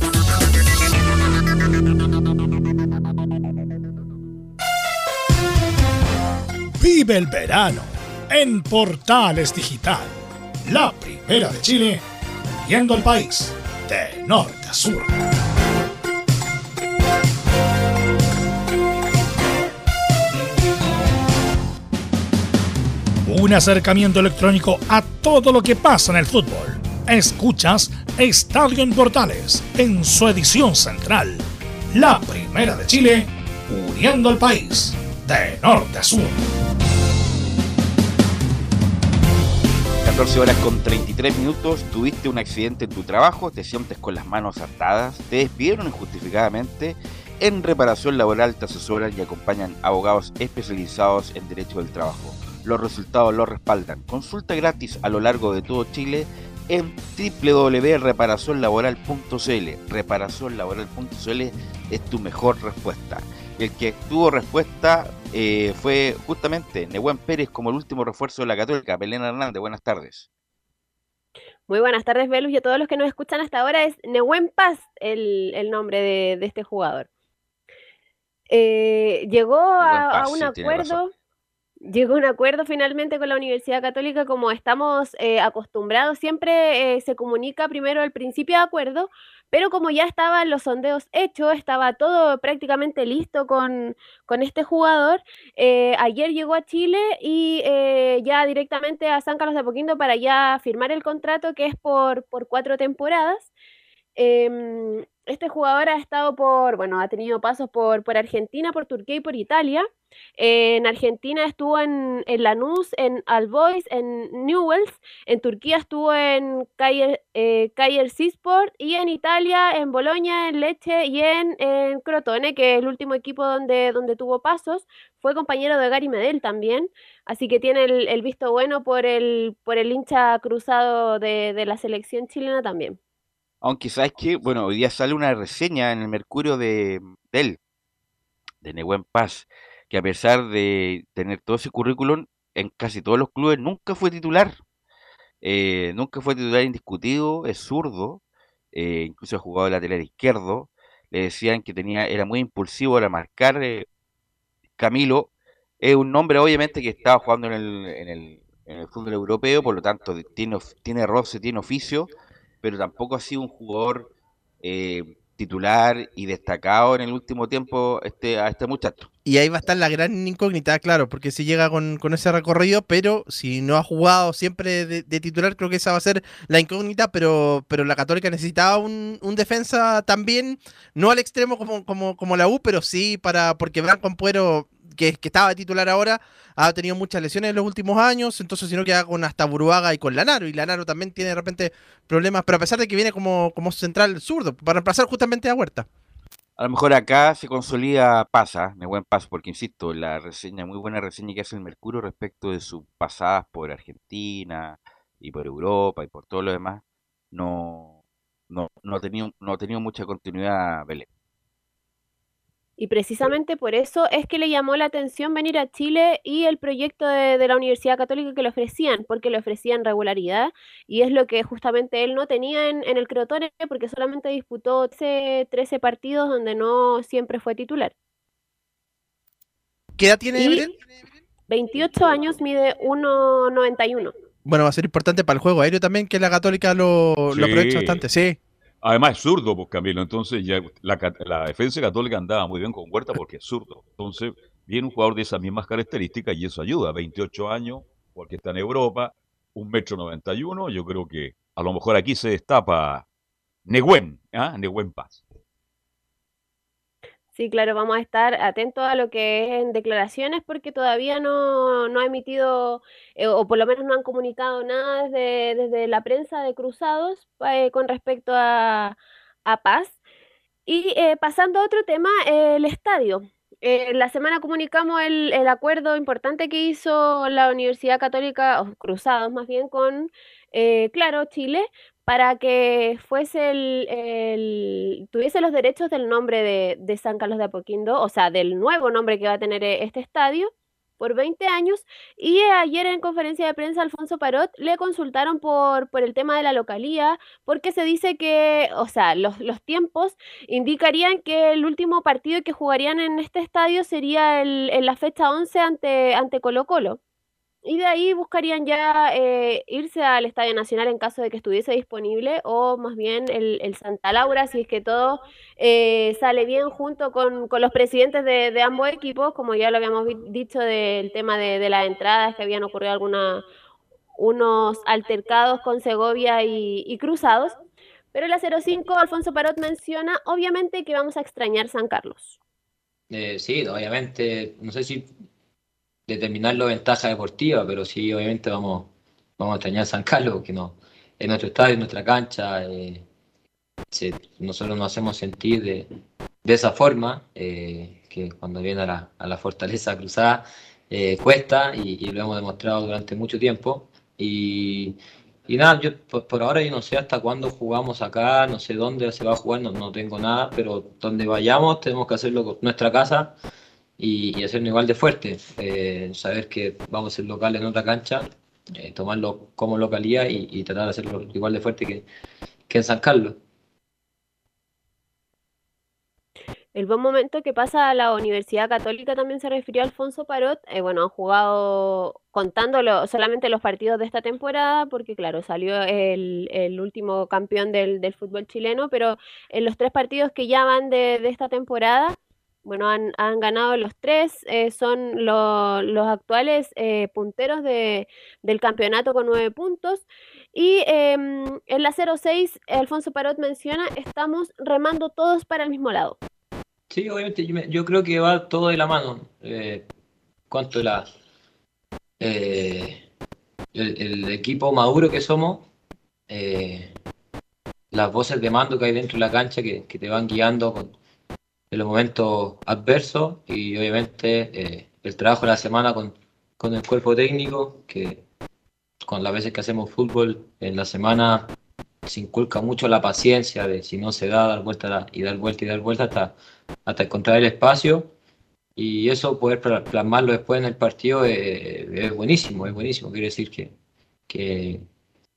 Vive el verano en Portales Digital, la primera de Chile, viendo el país de norte a sur. Un acercamiento electrónico a todo lo que pasa en el fútbol. Escuchas Estadio en Portales en su edición central, la primera de Chile, uniendo al país de norte a sur. 14 horas con 33 minutos, tuviste un accidente en tu trabajo, te sientes con las manos atadas, te despidieron injustificadamente. En reparación laboral te asesoran y acompañan abogados especializados en derecho del trabajo. Los resultados los respaldan. Consulta gratis a lo largo de todo Chile en www.reparacionlaboral.cl. Reparacionlaboral.cl es tu mejor respuesta. el que tuvo respuesta eh, fue justamente Nehuen Pérez como el último refuerzo de la Católica. Belén Hernández, buenas tardes. Muy buenas tardes, Velus, y a todos los que nos escuchan hasta ahora. Es Nehuen Paz el, el nombre de, de, este jugador. Eh, llegó a, Paz, a, un sí, acuerdo llegó a un acuerdo finalmente con la Universidad Católica, como estamos eh, acostumbrados, siempre eh, se comunica primero el principio de acuerdo, pero como ya estaban los sondeos hechos, estaba todo prácticamente listo con, con este jugador, eh, ayer llegó a Chile y eh, ya directamente a San Carlos de Apoquindo para ya firmar el contrato que es por, por cuatro temporadas. Eh, este jugador ha estado por, bueno, ha tenido pasos por, por Argentina, por Turquía y por Italia. En Argentina estuvo en, en Lanús, en Albois, en Newells. En Turquía estuvo en Cayer, eh. Y en Italia, en Boloña, en Leche y en, en, Crotone, que es el último equipo donde, donde tuvo pasos. Fue compañero de Gary Medel también. Así que tiene el, el visto bueno por el, por el hincha cruzado de, de la selección chilena también. Aunque sabes que, bueno, hoy día sale una reseña en el Mercurio de, de él, de Nehuen Paz, que a pesar de tener todo ese currículum, en casi todos los clubes nunca fue titular. Eh, nunca fue titular indiscutido, es zurdo, eh, incluso ha jugado de lateral izquierdo. Le decían que tenía, era muy impulsivo para marcar. Eh, Camilo es un nombre, obviamente, que estaba jugando en el, en el, en el fútbol europeo, por lo tanto, tiene, tiene roce, tiene oficio pero tampoco ha sido un jugador eh, titular y destacado en el último tiempo este, a este muchacho. Y ahí va a estar la gran incógnita, claro, porque si llega con, con ese recorrido, pero si no ha jugado siempre de, titular, creo que esa va a ser la incógnita, pero, pero la Católica necesitaba un, un defensa también, no al extremo como, como, como la U, pero sí para, porque Branco Ampuero que, estaba titular ahora, ha tenido muchas lesiones en los últimos años, entonces si no queda con hasta Buruaga y con Lanaro, y Lanaro también tiene de repente problemas, pero a pesar de que viene como, como central zurdo, para reemplazar justamente a Huerta. A lo mejor acá se consolida Pasa, de buen paso, porque insisto, la reseña, muy buena reseña que hace el Mercurio respecto de sus pasadas por Argentina y por Europa y por todo lo demás, no, no, no, ha, tenido, no ha tenido mucha continuidad Belén. Y precisamente por eso es que le llamó la atención venir a Chile y el proyecto de, de, la Universidad Católica que le ofrecían, porque le ofrecían regularidad y es lo que justamente él no tenía en, en el Crotone porque solamente disputó 13, 13, partidos donde no siempre fue titular. ¿Qué edad tiene Evelyn? 28 años, mide 1,91. Bueno, va a ser importante para el juego aéreo también que la Católica lo, sí. lo aproveche bastante, sí. Además es zurdo, pues Camilo. Entonces ya la, la, defensa católica andaba muy bien con Huerta porque es zurdo. Entonces viene un jugador de esas mismas características y eso ayuda. 28 años, porque está en Europa, un metro 91. Yo creo que a lo mejor aquí se destapa Neguen, ¿ah? Neguen Paz. Sí, claro, vamos a estar atentos a lo que es en declaraciones porque todavía no, no ha emitido, eh, o por lo menos no han comunicado nada desde, desde la prensa de Cruzados eh, con respecto a, a Paz. Y eh, pasando a otro tema, el estadio. la semana comunicamos el, el, acuerdo importante que hizo la Universidad Católica, o Cruzados más bien, con, claro, Chile, para que fuese el, tuviese los derechos del nombre de, San Carlos de Apoquindo, o sea, del nuevo nombre que va a tener este estadio por 20 años. Y ayer en conferencia de prensa Alfonso Parot le consultaron por, por el tema de la localía, porque se dice que, o sea, los, los tiempos indicarían que el último partido que jugarían en este estadio sería el, en la fecha 11 ante, ante Colo Colo. Y de ahí buscarían ya eh, irse al Estadio Nacional en caso de que estuviese disponible, o más bien el, el Santa Laura, si es que todo eh, sale bien junto con, con los presidentes de, de, ambos equipos, como ya lo habíamos dicho del tema de, de las entradas, que habían ocurrido alguna, unos altercados con Segovia y, y Cruzados. Pero la 05, Alfonso Parot menciona, obviamente, que vamos a extrañar San Carlos. Eh, sí, obviamente, no sé si determinarlo ventaja deportiva, pero sí, obviamente vamos, vamos a extrañar San Carlos, que no, es nuestro estadio, nuestra cancha, eh, nosotros nos hacemos sentir de, esa forma, eh, que cuando viene a la, fortaleza cruzada eh, cuesta y, lo hemos demostrado durante mucho tiempo. Y, y nada, yo por, por, ahora yo no sé hasta cuándo jugamos acá, no sé dónde se va a jugar, no, no tengo nada, pero donde vayamos tenemos que hacerlo con nuestra casa y, y igual de fuerte. Eh, saber que vamos a ser local en otra cancha, eh, tomarlo como localía y, y tratar de hacerlo igual de fuerte que, que en San Carlos. El buen momento que pasa a la Universidad Católica también se refirió a Alfonso Parot. Eh, bueno, han jugado contándolo solamente los partidos de esta temporada, porque claro, salió el, el último campeón del, del fútbol chileno, pero en los tres partidos que ya van de, de esta temporada, bueno, han, ganado los tres, eh, son lo- los actuales eh, punteros de, del campeonato con nueve puntos. Y em, en la 06, Alfonso Parot menciona, estamos remando todos para el mismo lado. Sí, obviamente yo, creo que va todo de la mano. Eh, cuanto el, equipo maduro que somos, las voces de mando que hay dentro de la cancha que, que te van guiando con- en los momentos adversos y obviamente eh, el trabajo de la semana con, con el cuerpo técnico, que con las veces que hacemos fútbol en la semana se inculca mucho la paciencia de si no se da, dar vuelta y dar vuelta y dar vuelta hasta, hasta encontrar el espacio. Y eso, poder pla- plasmarlo después en el partido eh, es buenísimo, es buenísimo. Quiere decir que, que,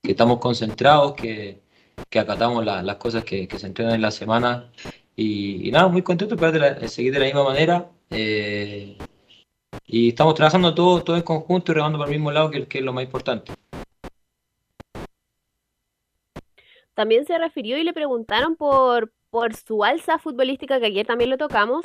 estamos concentrados, que, que acatamos la- las cosas que, que se entrenan en la semana. Y, nada, muy contento poder de seguir de la misma manera. eh, y estamos trabajando todo, todo en conjunto y remando para el mismo lado, que, que es lo más importante. También se refirió y le preguntaron por, por su alza futbolística, que ayer también lo tocamos.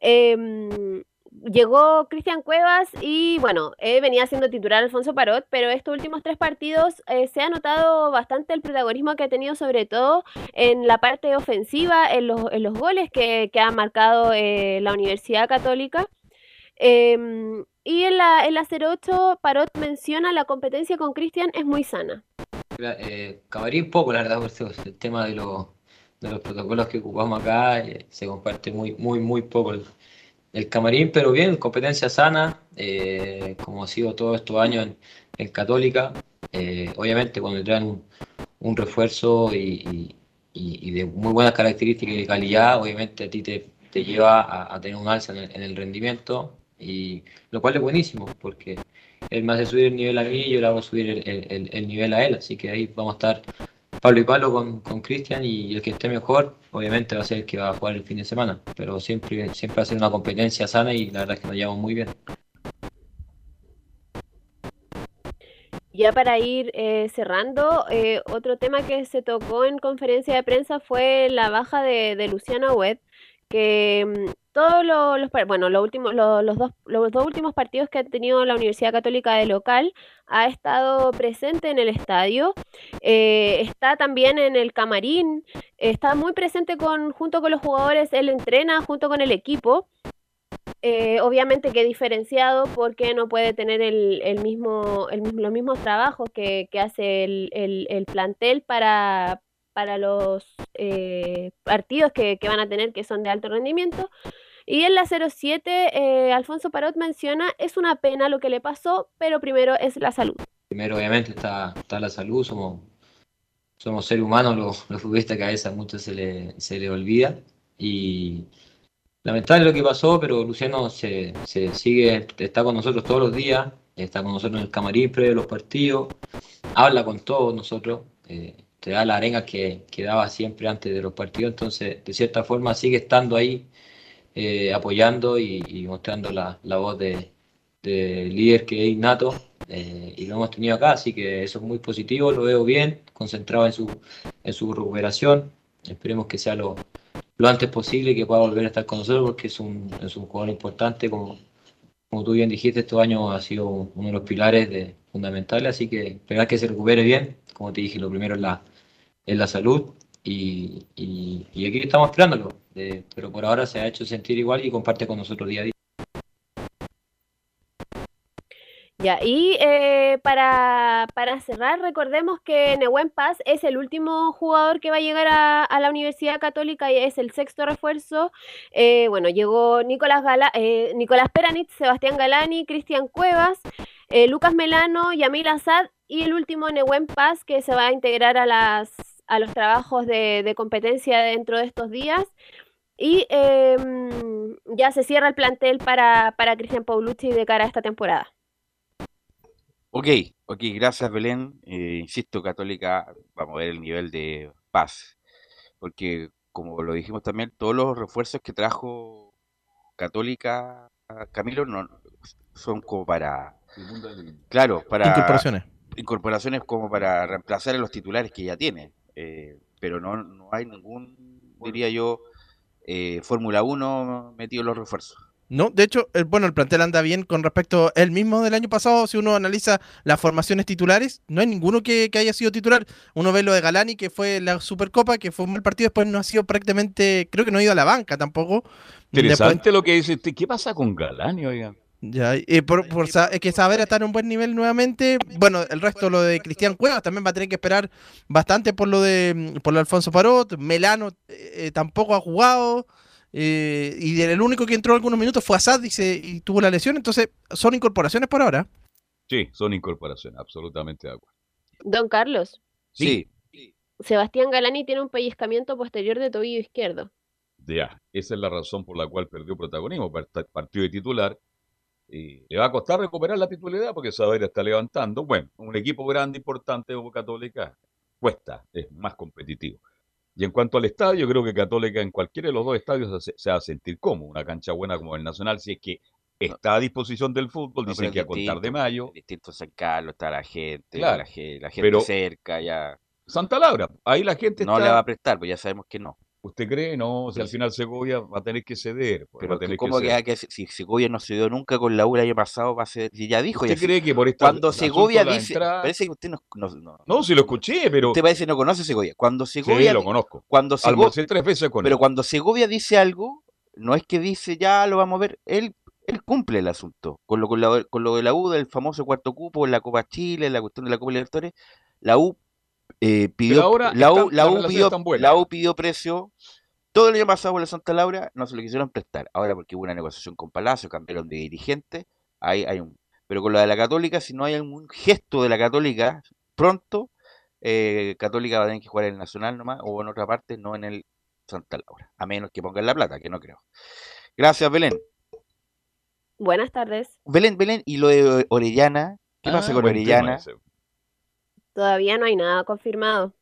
Em, llegó Cristian Cuevas y bueno, eh, venía siendo titular Alfonso Parot, pero estos últimos tres partidos eh, se ha notado bastante el protagonismo que ha tenido, sobre todo en la parte ofensiva, en los, en los goles que, que ha marcado eh, la Universidad Católica. Em, y en la, en la 08, Parot menciona la competencia con Cristian es muy sana. Eh, acabaría un poco, la verdad, por el tema de, los de los protocolos que ocupamos acá, se comparte muy, muy, muy poco el, el camarín, pero bien, competencia sana, eh, como ha sido todos estos años en, en Católica. Eh, obviamente, cuando traen un, un refuerzo y, y- y- de muy buenas características y de calidad, obviamente a ti te, te lleva a, a tener un alza en el, en el rendimiento, y lo cual es buenísimo, porque él me hace subir el nivel a mí y yo le hago subir el- el- el nivel a él, así que ahí vamos a estar palo y palo con, con Cristian y el que esté mejor, obviamente va a ser el que va a jugar el fin de semana, pero siempre, siempre va a ser una competencia sana y la verdad es que nos llevamos muy bien. Ya para ir eh, cerrando, eh, otro tema que se tocó en conferencia de prensa fue la baja de, de Luciano Webb, que mm, todos lo- los, bueno, los últimos, lo- los dos, los dos últimos partidos que ha tenido la Universidad Católica de local ha estado presente en el estadio, eh, está también en el camarín, está muy presente con, junto con los jugadores, él entrena junto con el equipo. Eh, obviamente que diferenciado porque no puede tener el, el mismo, los mismos trabajos que, que hace el, el- el plantel para, para los eh, partidos que, que van a tener que son de alto rendimiento. Y en la 07, eh, Alfonso Parot menciona, es una pena lo que le pasó, pero primero es la salud. Primero, obviamente, está, está la salud, somos, somos seres humanos, los, los futbolistas que a veces a muchos se le, se le olvida. Y lamentable lo que pasó, pero Luciano se, se sigue, está con nosotros todos los días, está con nosotros en el camarín previo a los partidos, habla con todos nosotros, eh, te da la arenga que, que daba siempre antes de los partidos, entonces de cierta forma sigue estando ahí eh, apoyando y, mostrando la, la voz de, de líder que es innato eh, y lo hemos tenido acá, así que eso es muy positivo, lo veo bien, concentrado en su, en su recuperación, esperemos que sea lo, lo antes posible que pueda volver a estar con nosotros porque es un, es un jugador importante, como, como tú bien dijiste, estos años ha sido uno de los pilares de, fundamentales, así que esperar que se recupere bien, como te dije, lo primero es la, es la salud y, y, y aquí estamos esperándolo, pero por ahora se ha hecho sentir igual y comparte con nosotros día a día. Ya, y eh, para, para cerrar, recordemos que Nehuen Paz es el último jugador que va a llegar a, a la Universidad Católica y es el sexto refuerzo. Eh, bueno, llegó Nicolás, Gala, eh, Nicolás Peranit, Sebastián Galani, Cristian Cuevas, eh, Lucas Melano, Yamil Azad y el último Nehuen Paz que se va a integrar a, las, a los trabajos de, de competencia dentro de estos días. Y em, ya se cierra el plantel para, para Cristian Paulucci de cara a esta temporada. Ok, ok, gracias Belén. Eh, insisto, Católica, vamos a ver el nivel de paz, porque como lo dijimos también, todos los refuerzos que trajo Católica, Camilo, no son como para, claro, para Incorporaciones. incorporaciones como para reemplazar a los titulares que ya tiene, eh, pero no, no hay ningún, diría yo, eh, Fórmula 1 metido en los refuerzos. No, de hecho, el, bueno, el plantel anda bien con respecto a él mismo del año pasado. Si uno analiza las formaciones titulares, no hay ninguno que, que haya sido titular. Uno ve lo de Galani, que fue la Supercopa, que fue un mal partido, después no ha sido prácticamente, creo que no ha ido a la banca tampoco. Interesante Después- lo que dice usted. ¿Qué pasa con Galani, oiga? Ya, y por, por sa- es que saber está en un buen nivel nuevamente. Bueno, el resto, lo de Cristian Cuevas, también va a tener que esperar bastante por lo de por lo de Alfonso Parot. Melano eh, tampoco ha jugado. eh, y el único que entró algunos minutos fue Assad y, se- y tuvo la lesión. Entonces, son incorporaciones por ahora. Sí, son incorporaciones, absolutamente de acuerdo. Don Carlos, Sí, Sebastián Galani tiene un pellizcamiento posterior de tobillo izquierdo. ya. Esa es la razón por la cual perdió protagonismo. part- Partió de titular. Y le va a costar recuperar la titularidad porque Saavedra está levantando. Bueno, un equipo grande, importante como Católica, cuesta, es más competitivo. Y en cuanto al estadio, yo creo que Católica en cualquiera de los dos estadios se, se va a sentir cómodo. Una cancha buena como el Nacional, si es que está a disposición del fútbol, No, dicen que a contar de mayo. es Distinto San Carlos, está la gente, Claro, la, ge- la gente pero- cerca, ya. Santa Laura, ahí la gente No está- le va a prestar, pues ya sabemos que no. ¿Usted cree? No, si Pero al final Segovia va a tener que ceder. pues, va Pero a tener ¿cómo que que, ceder. que si Segovia no se dio nunca con la U el año pasado? Va a ser, si ya dijo. ¿Usted ya cree que por esta Cuando Segovia dice. entrada- Parece que usted no, no, no- No, si lo escuché, pero. Usted parece que no conoce Segovia. Cuando Segovia. Sí, lo conozco. Cuando Sego- Almorcé tres veces con Pero él. cuando Segovia dice algo, no es que dice ya lo vamos a ver. Él, él cumple el asunto. Con lo, con, la- con lo de la U, del famoso cuarto cupo, la Copa Chile, la cuestión de la Copa Libertadores, la U eh, pidió. ahora la, U, la, pidió están buenas. la U pidió precio. Todo el año pasado por la Santa Laura no se lo quisieron prestar. Ahora porque hubo una negociación con Palacio, cambiaron de dirigente. Ahí hay un. Pero con la de la Católica, si no hay algún gesto de la Católica pronto, eh, Católica va a tener que jugar en el Nacional nomás o en otra parte, no en el Santa Laura. A menos que pongan la plata, que no creo. Gracias, Belén. Buenas tardes. Belén, Belén, y lo de Orellana, ¿qué pasa Ah, con buen tema Orellana? Todavía no hay nada confirmado.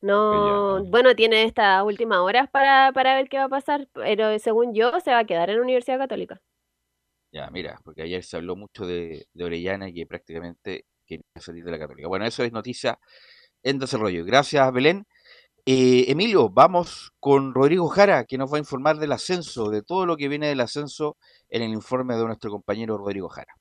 No, bueno, tiene estas últimas horas para, para ver qué va a pasar, pero según yo se va a quedar en la Universidad Católica. Ya, mira, porque ayer se habló mucho de, de Orellana y que prácticamente quería salir de la Católica. Bueno, eso es noticia en desarrollo. Gracias, Belén. Eh, Emilio, vamos con Rodrigo Jara, que nos va a informar del ascenso, de todo lo que viene del ascenso en el informe de nuestro compañero Rodrigo Jara.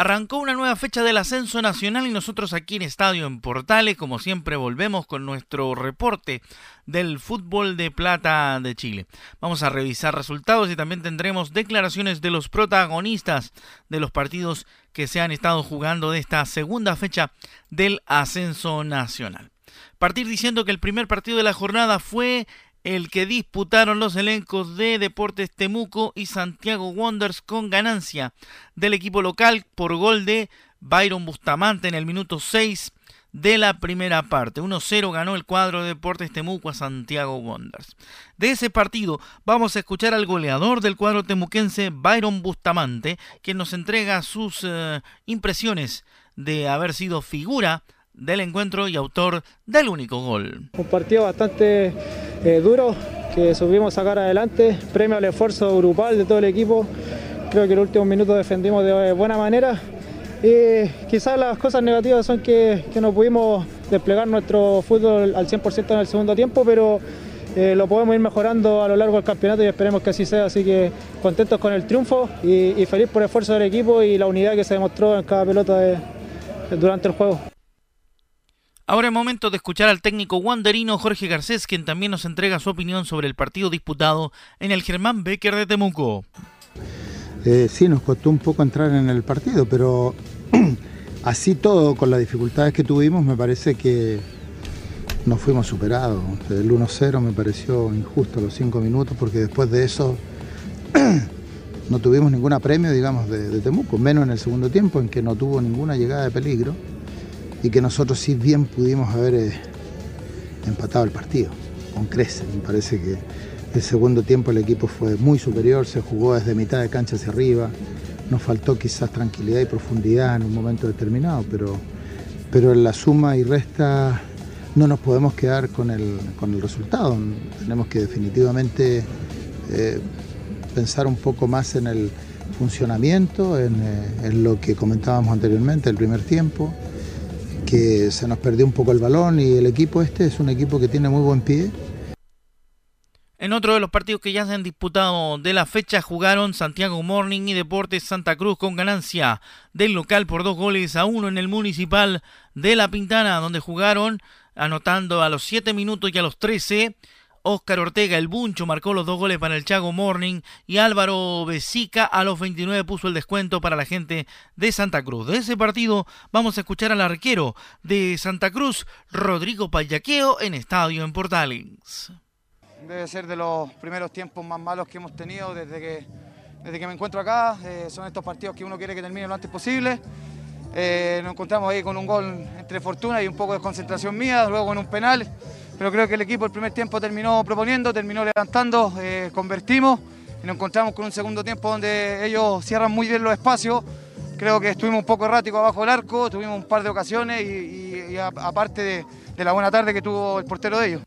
Arrancó una nueva fecha del ascenso nacional y nosotros aquí en Estadio en Portales, como siempre, volvemos con nuestro reporte del fútbol de plata de Chile. Vamos a revisar resultados y también tendremos declaraciones de los protagonistas de los partidos que se han estado jugando de esta segunda fecha del ascenso nacional. Partir diciendo que el primer partido de la jornada fue el que disputaron los elencos de Deportes Temuco y Santiago Wanderers con ganancia del equipo local por gol de Byron Bustamante en el minuto 6 de la primera parte. 1-0 ganó el cuadro de Deportes Temuco a Santiago Wanderers. De ese partido vamos a escuchar al goleador del cuadro temuquense, Byron Bustamante, quien nos entrega sus eh, impresiones de haber sido figura del encuentro y autor del único gol. Un partido bastante eh, duro que supimos sacar adelante, premio al esfuerzo grupal de todo el equipo. Creo que en los últimos minutos defendimos de buena manera. Y quizás las cosas negativas son que, no pudimos desplegar nuestro fútbol al 100% en el segundo tiempo, pero eh, lo podemos ir mejorando a lo largo del campeonato y esperemos que así sea. Así que contentos con el triunfo y, feliz por el esfuerzo del equipo y la unidad que se demostró en cada pelota durante el juego. Ahora es momento de escuchar al técnico wanderino Jorge Garcés, quien también nos entrega su opinión sobre el partido disputado en el Germán Becker de Temuco. Eh, sí, nos costó un poco entrar en el partido, pero así todo, con las dificultades que tuvimos, me parece que nos fuimos superados. El 1-0 me pareció injusto los 5 minutos, porque después de eso no tuvimos ningún apremio, digamos, de Temuco, menos en el segundo tiempo, en que no tuvo ninguna llegada de peligro y que nosotros sí bien pudimos haber eh, empatado el partido, con creces. Me parece que El segundo tiempo el equipo fue muy superior, se jugó desde mitad de cancha hacia arriba. Nos faltó quizás tranquilidad y profundidad en un momento determinado, pero, pero en la suma y resta no nos podemos quedar con el, con el resultado. Tenemos que definitivamente eh, pensar un poco más en el funcionamiento, en, eh, en, lo que comentábamos anteriormente, el primer tiempo, que se nos perdió un poco el balón y el equipo este es un equipo que tiene muy buen pie en otro de los partidos que ya se han disputado de la fecha jugaron Santiago Morning y Deportes Santa Cruz con ganancia del local por dos goles a uno en el municipal de La Pintana, donde jugaron anotando a los 7 minutos y a los 13. Óscar Ortega, el Buncho, marcó los dos goles para el Chago Morning y Álvaro Besica a los 29 puso el descuento para la gente de Santa Cruz. De ese partido vamos a escuchar al arquero de Santa Cruz, Rodrigo Payaqueo, en Estadio en Portales debe ser de los primeros tiempos más malos que hemos tenido desde que, desde que me encuentro acá. Eh, son estos partidos que uno quiere que termine lo antes posible. Eh, nos encontramos ahí con un gol entre fortuna y un poco de concentración mía, luego con un penal. Pero creo que el equipo el primer tiempo terminó proponiendo, terminó levantando, eh, convertimos y nos encontramos con un segundo tiempo donde ellos cierran muy bien los espacios. Creo que estuvimos un poco erráticos abajo del arco, tuvimos un par de ocasiones y, aparte de, de la buena tarde que tuvo el portero de ellos.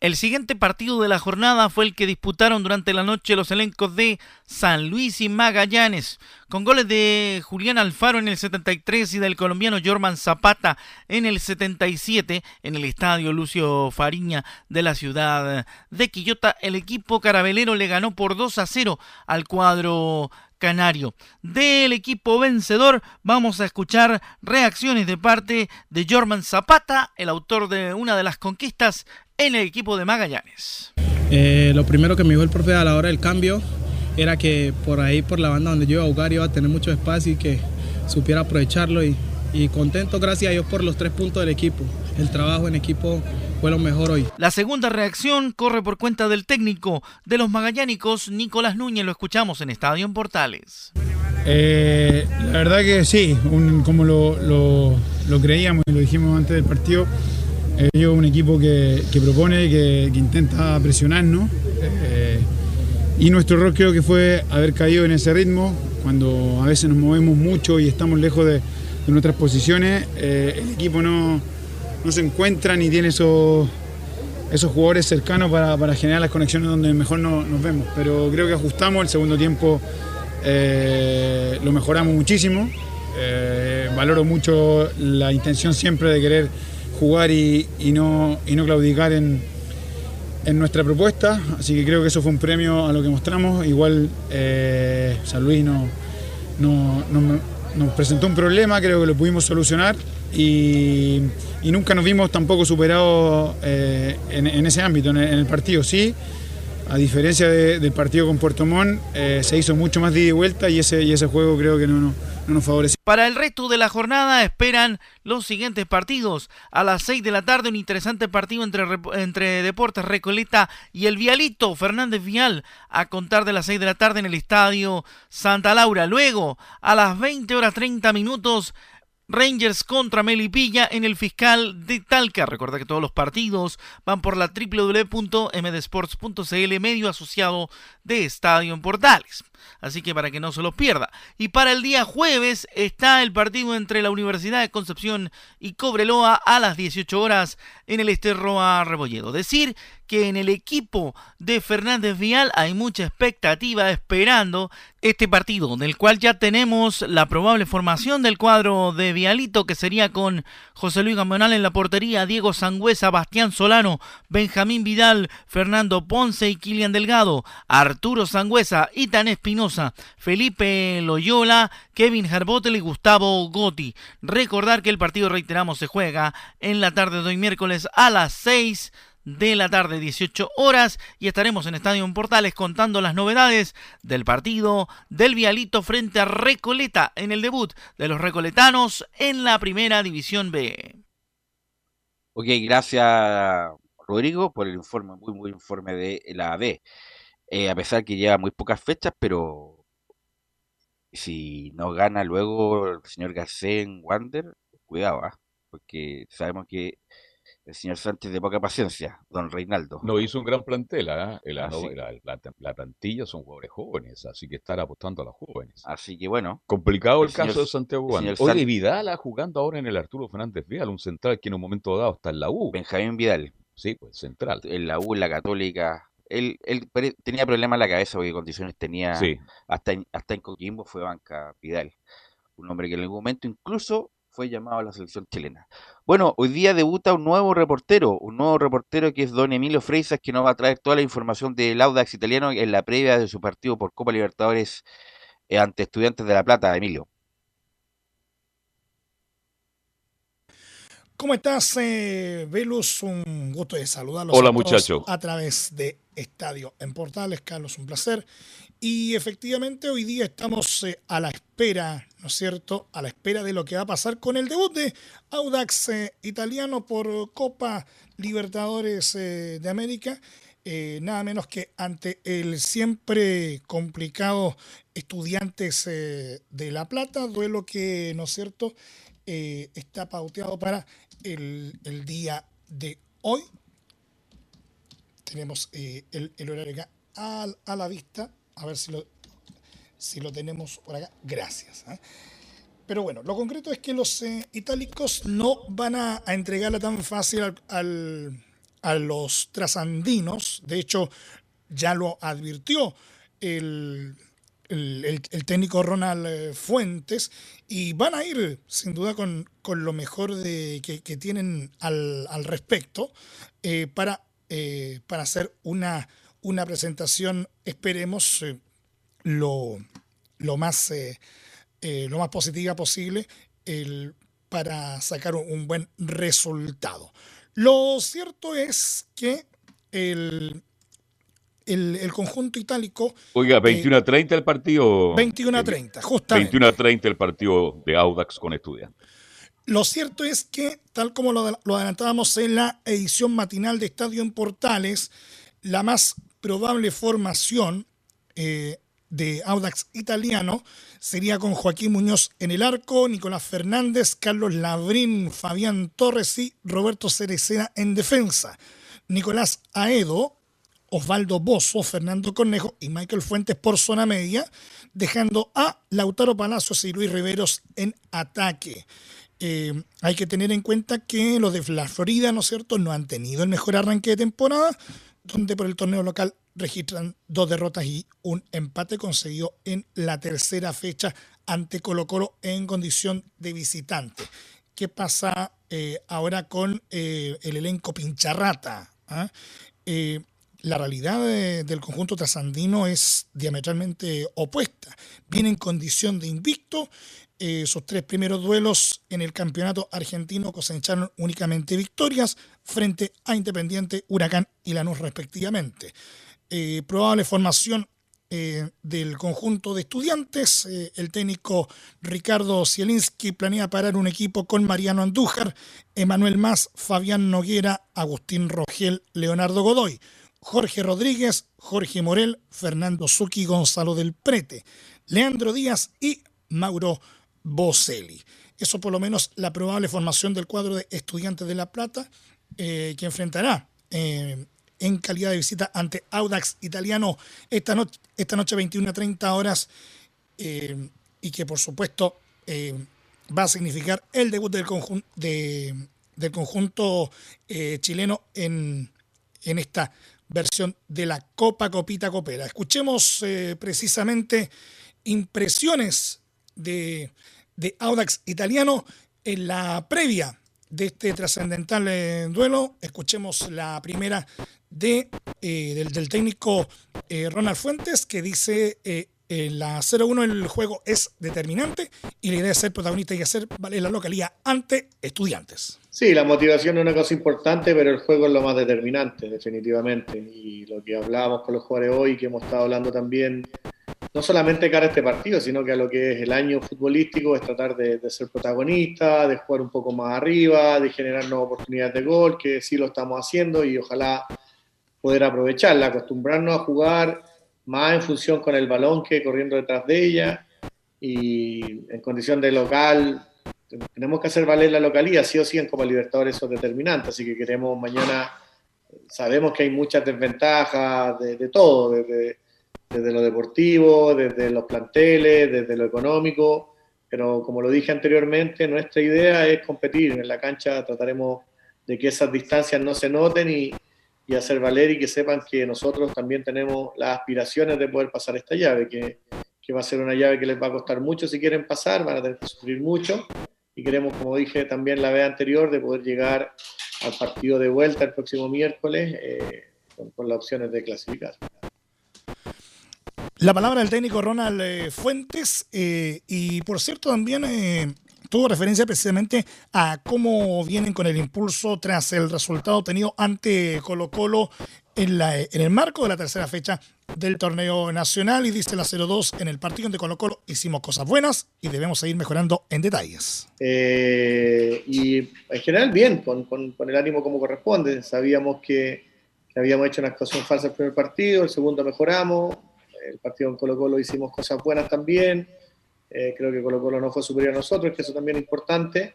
El siguiente partido de la jornada fue el que disputaron durante la noche los elencos de San Luis y Magallanes, con goles de Julián Alfaro en el 73 y del colombiano Jorman Zapata en el 77 en el estadio Lucio Fariña de la ciudad de Quillota. El equipo carabelero le ganó por 2 a 0 al cuadro canario. Del equipo vencedor vamos a escuchar reacciones de parte de Jorman Zapata, el autor de una de las conquistas en el equipo de Magallanes. Eh, lo primero que me dijo el profe a la hora del cambio era que por ahí, por la banda donde yo iba a jugar, iba a tener mucho espacio y que supiera aprovecharlo y, y contento, gracias a Dios, por los tres puntos del equipo. El trabajo en equipo fue lo mejor hoy. La segunda reacción corre por cuenta del técnico de los magallánicos, Nicolás Núñez, lo escuchamos en Estadio en Portales. Eh, la verdad que sí, como lo, lo, lo creíamos y lo dijimos antes del partido, ellos un equipo que, propone, que, intenta presionarnos. Eh, y nuestro error creo que fue haber caído en ese ritmo, cuando a veces nos movemos mucho y estamos lejos de, nuestras posiciones, eh, el equipo no, se encuentra ni tiene esos, esos jugadores cercanos para, generar las conexiones donde mejor nos vemos. Pero creo que ajustamos, el segundo tiempo eh, lo mejoramos muchísimo. valoro mucho la intención siempre de querer jugar y, no, y no claudicar en, en, nuestra propuesta, así que creo que eso fue un premio a lo que mostramos. Igual eh, San Luis no, no, nos presentó un problema, creo que lo pudimos solucionar y, y nunca nos vimos tampoco superados eh, en, ese ámbito, en el, partido. Sí, a diferencia del partido con Puerto Montt, eh, se hizo mucho más de ida y vuelta y ese, y ese juego creo que no, no, Para el resto de la jornada esperan los siguientes partidos. A las 6 de la tarde un interesante partido entre, entre Deportes Recoleta y el Vialito Fernández Vial a contar de las 6 de la tarde en el estadio Santa Laura. Luego a las 20 horas 30 minutos Rangers contra Melipilla en el fiscal de Talca. Recuerda que todos los partidos van por la www.mdsports.cl, medio asociado de Estadio en Portales. Así que para que no se los pierda. Y para el día jueves está el partido entre la Universidad de Concepción y Cobreloa a las 18 horas en el Esterroa Rebolledo. Decir que en el equipo de Fernández Vial hay mucha expectativa esperando este partido, del cual ya tenemos la probable formación del cuadro de Vialito, que sería con José Luis Gamonal en la portería, Diego Sangüesa, Bastián Solano, Benjamín Vidal, Fernando Ponce y Kilian Delgado, Arturo Sangüesa, Itan Espinosa, Felipe Loyola, Kevin Herbotel y Gustavo Gotti. Recordar que el partido, reiteramos, se juega en la tarde de hoy miércoles a las 6 de la tarde, 18 horas, y estaremos en Estadio Portales contando las novedades del partido del Vialito frente a Recoleta en el debut de los Recoletanos en la Primera División B. Ok, gracias Rodrigo por el informe, muy buen informe de la B. Eh, a pesar que lleva muy pocas fechas, pero si no gana luego el señor Garcés en Wander, cuidado, ¿ah? porque sabemos que el señor Sánchez de poca paciencia, don Reinaldo. No hizo un gran plantel, ¿ah? La, Ah, sí. la- la- la plantilla son jugadores jóvenes, así que estar apostando a los jóvenes. Así que bueno. Complicado el, el señor- caso de Santiago el Wander. Oye, Vidal jugando ahora en el Arturo Fernández Vial, un central que en un momento dado está en la U. Benjamín Vidal. Sí, pues central. En la U, en la Católica. Él, tenía problemas en la cabeza porque condiciones tenía. Sí. Hasta, en, hasta en Coquimbo fue banca Vidal. Un hombre que en algún momento incluso fue llamado a la selección chilena. Bueno, hoy día debuta un nuevo reportero, un nuevo reportero que es don Emilio Freisas, que nos va a traer toda la información del Audax italiano en la previa de su partido por Copa Libertadores eh, ante Estudiantes de La Plata, Emilio. ¿Cómo estás, eh, Velus? Un gusto de saludarlos. Hola, a todos muchacho. A través de Estadio en Portales. Carlos, un placer. Y efectivamente, hoy día estamos eh, a la espera, ¿no es cierto? A la espera de lo que va a pasar con el debut de Audax eh, italiano por Copa Libertadores eh, de América. Nada menos que ante el siempre complicado Estudiantes de La Plata, duelo que, ¿no es cierto?, eh, está pauteado para el, el día de hoy. Tenemos eh, el, el horario acá a, la vista. A ver si lo, si lo tenemos por acá. Gracias. ¿eh? Pero bueno, lo concreto es que los eh, itálicos no van a, a entregarla tan fácil al- al- a los trasandinos. De hecho, ya lo advirtió el, el- el- el técnico Ronald Fuentes y van a ir sin duda con, con lo mejor de, que, que tienen al, al respecto eh, para, eh, para hacer una, una presentación, esperemos, eh, lo, lo más, eh, eh, lo más positiva posible el- para sacar un, un buen resultado. Lo cierto es que el, el, el conjunto itálico Oiga, 21 a 30 el partido. 21 a 30, justamente. 21 a 30 el partido de Audax con Estudiantes. Lo cierto es que, tal como lo, adelantábamos en la edición matinal de Estadio en Portales, la más probable formación eh, de Audax italiano sería con Joaquín Muñoz en el arco, Nicolás Fernández, Carlos Labrín, Fabián Torres y Roberto Cereceda en defensa. Nicolás Aedo, Osvaldo Bozo, Fernando Cornejo y Michael Fuentes por zona media, dejando a Lautaro Palacios y Luis Riveros en ataque. Eh, hay que tener en cuenta que los de la Florida, ¿no es cierto?, no han tenido el mejor arranque de temporada, donde por el torneo local registran dos derrotas y un empate conseguido en la tercera fecha ante Colo Colo en condición de visitante. ¿Qué pasa eh, ahora con eh, el elenco pincharrata? ¿ah? La realidad de- del conjunto trasandino es diametralmente opuesta. Viene en condición de invicto. Eh, sus tres primeros duelos en el campeonato argentino cosecharon únicamente victorias frente a Independiente, Huracán y Lanús respectivamente. Eh, probable formación eh, del conjunto de estudiantes. eh, el técnico Ricardo Zielinski planea parar un equipo con Mariano Andújar, Emanuel Más, Fabián Noguera, Agustín Rogel, Leonardo Godoy, Jorge Rodríguez, Jorge Morel, Fernando Zucchi, Gonzalo del Prete, Leandro Díaz y Mauro Boselli. Eso por lo menos la probable formación del cuadro de Estudiantes de La Plata, eh, que enfrentará eh, en calidad de visita ante Audax Italiano esta, esta noche 21 a 30 horas eh, y que por supuesto va a significar el debut del, del conjunto chileno en, en esta versión de la Copa Copita Copera. Escuchemos precisamente impresiones de, de Audax Italiano en la previa de este trascendental eh, duelo. Escuchemos la primera de, eh, del, técnico eh, Ronald Fuentes que dice en la 0-1 el juego es determinante y la idea es ser protagonista y hacer valer la localía ante estudiantes. Sí, la motivación es una cosa importante, pero el juego es lo más determinante, definitivamente. Y lo que hablábamos con los jugadores hoy, que hemos estado hablando también, no solamente cara a este partido, sino que a lo que es el año futbolístico, es tratar de, de ser protagonista, de jugar un poco más arriba, de generar nuevas oportunidades de gol, que sí lo estamos haciendo y ojalá poder aprovecharla, acostumbrarnos a jugar más en función con el balón que corriendo detrás de ella y en condición de local tenemos que hacer valer la localidad, sí o sí en Copa Libertadores eso es determinante, así que queremos mañana, sabemos que hay muchas desventajas de, todo, desde, desde lo deportivo, desde los planteles, desde lo económico, pero como lo dije anteriormente, nuestra idea es competir en la cancha, trataremos de que esas distancias no se noten y, y hacer valer y que sepan que nosotros también tenemos las aspiraciones de poder pasar esta llave, que, que va a ser una llave que les va a costar mucho. Si quieren pasar, van a tener que sufrir mucho, y queremos, como dije también la vez anterior, de poder llegar al partido de vuelta el próximo miércoles eh, con, las opciones de clasificar. La palabra del técnico Ronald eh, Fuentes eh, y por cierto también tuvo referencia precisamente a cómo vienen con el impulso tras el resultado obtenido ante Colo Colo en, la, en el marco de la tercera fecha del torneo nacional y dice la 0-2 en el partido de Colo Colo hicimos cosas buenas y debemos seguir mejorando en detalles. Eh, y en general bien, con, con, el ánimo como corresponde. Sabíamos que, habíamos hecho una actuación falsa el primer partido, el segundo mejoramos, el partido en Colo Colo hicimos cosas buenas también. Eh, creo que Colo Colo no fue superior a nosotros, que eso también es importante.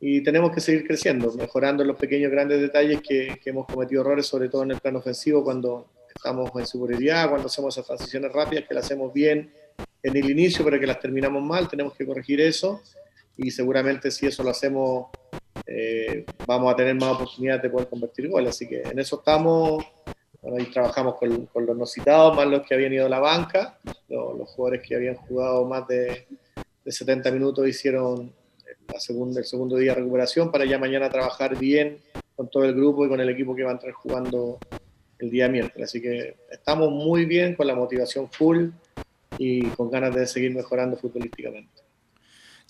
Y tenemos que seguir creciendo, mejorando los pequeños grandes detalles que, que hemos cometido errores, sobre todo en el plano ofensivo, cuando estamos en superioridad, cuando hacemos esas transiciones rápidas, que las hacemos bien en el inicio, pero que las terminamos mal, tenemos que corregir eso y seguramente si eso lo hacemos eh, vamos a tener más oportunidades de poder convertir goles. Así que en eso estamos, ahí trabajamos con, los no citados, más los que habían ido a la banca, los, jugadores que habían jugado más de, 70 minutos hicieron el segundo día de recuperación para ya mañana trabajar bien con todo el grupo y con el equipo que va a entrar jugando el día miércoles. Así que estamos muy bien con la motivación full y con ganas de seguir mejorando futbolísticamente.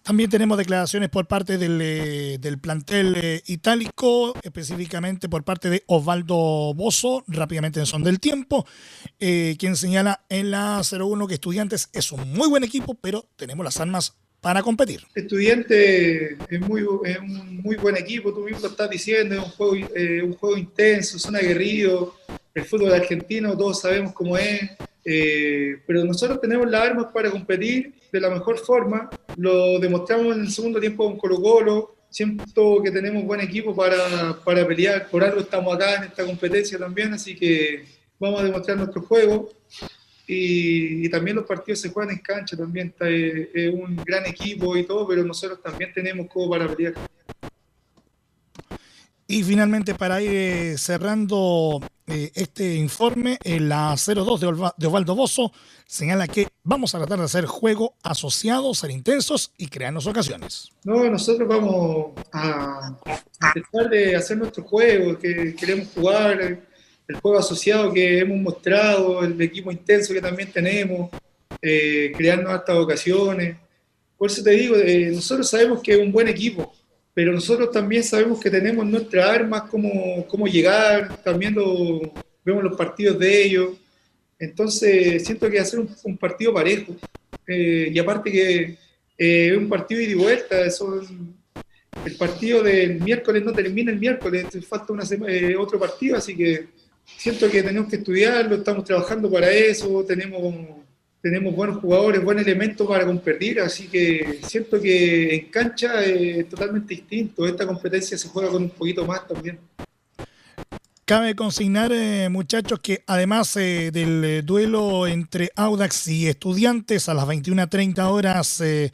También tenemos declaraciones por parte del, eh, plantel eh, itálico, específicamente por parte de Osvaldo Bozo, rápidamente en son del tiempo, eh, quien señala en la 01 que Estudiantes es un muy buen equipo, pero tenemos las armas para competir. Estudiante es, muy, un muy buen equipo, tú mismo estás diciendo, es un juego, un juego intenso, son aguerridos, el fútbol argentino todos sabemos cómo es, eh, pero nosotros tenemos las armas para competir de la mejor forma, lo demostramos en el segundo tiempo con Colo Colo, siento que tenemos buen equipo para, para pelear, por algo estamos acá en esta competencia también, así que vamos a demostrar nuestro juego. Y, también los partidos se juegan en cancha, también está, eh, es un gran equipo y todo, pero nosotros también tenemos como para pelear. Y finalmente, para ir eh, cerrando eh, este informe, la 02 de, Osvaldo Bozo señala que vamos a tratar de hacer juego asociado, ser intensos y crearnos ocasiones. No, nosotros vamos a, tratar de hacer nuestro juego, que queremos jugar, el juego asociado que hemos mostrado, el equipo intenso que también tenemos, eh, crearnos estas ocasiones. Por eso te digo, nosotros sabemos que es un buen equipo pero nosotros también sabemos que tenemos nuestras armas, cómo, cómo llegar, también lo, vemos los partidos de ellos. Entonces, siento que va a ser un, partido parejo. Eh, y aparte que eh, es un partido ida y vuelta, son, el partido del miércoles no termina el miércoles, falta una eh, otro partido, así que siento que tenemos que estudiarlo, estamos trabajando para eso, tenemos tenemos buenos jugadores, buen elemento para competir, así que siento que en cancha es totalmente distinto. Esta competencia se juega con un poquito más también. Cabe consignar, eh, muchachos, que además eh, del eh, duelo entre Audax y Estudiantes a las 21.30 horas de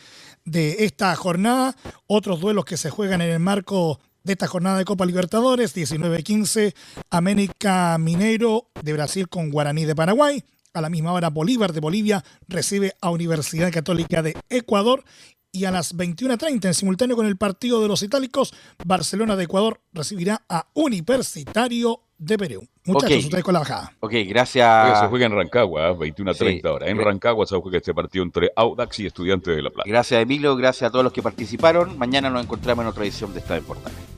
esta jornada, otros duelos que se juegan en el marco de esta jornada de Copa Libertadores, 19-15, América Mineiro de Brasil con Guaraní de Paraguay, a la misma hora, Bolívar de Bolivia recibe a Universidad Católica de Ecuador. Y a las 21.30, en simultáneo con el partido de los itálicos, Barcelona de Ecuador recibirá a Universitario de Perú. Muchachos, ustedes con la bajada. Ok, gracias. Se juega en Rancagua, 21.30 ¿eh? horas. En Rancagua se juega este partido entre Audax y Estudiantes de La Plata. Gracias, Emilio. Gracias a todos los que participaron. Mañana nos encontramos en otra edición de Estadio Portales.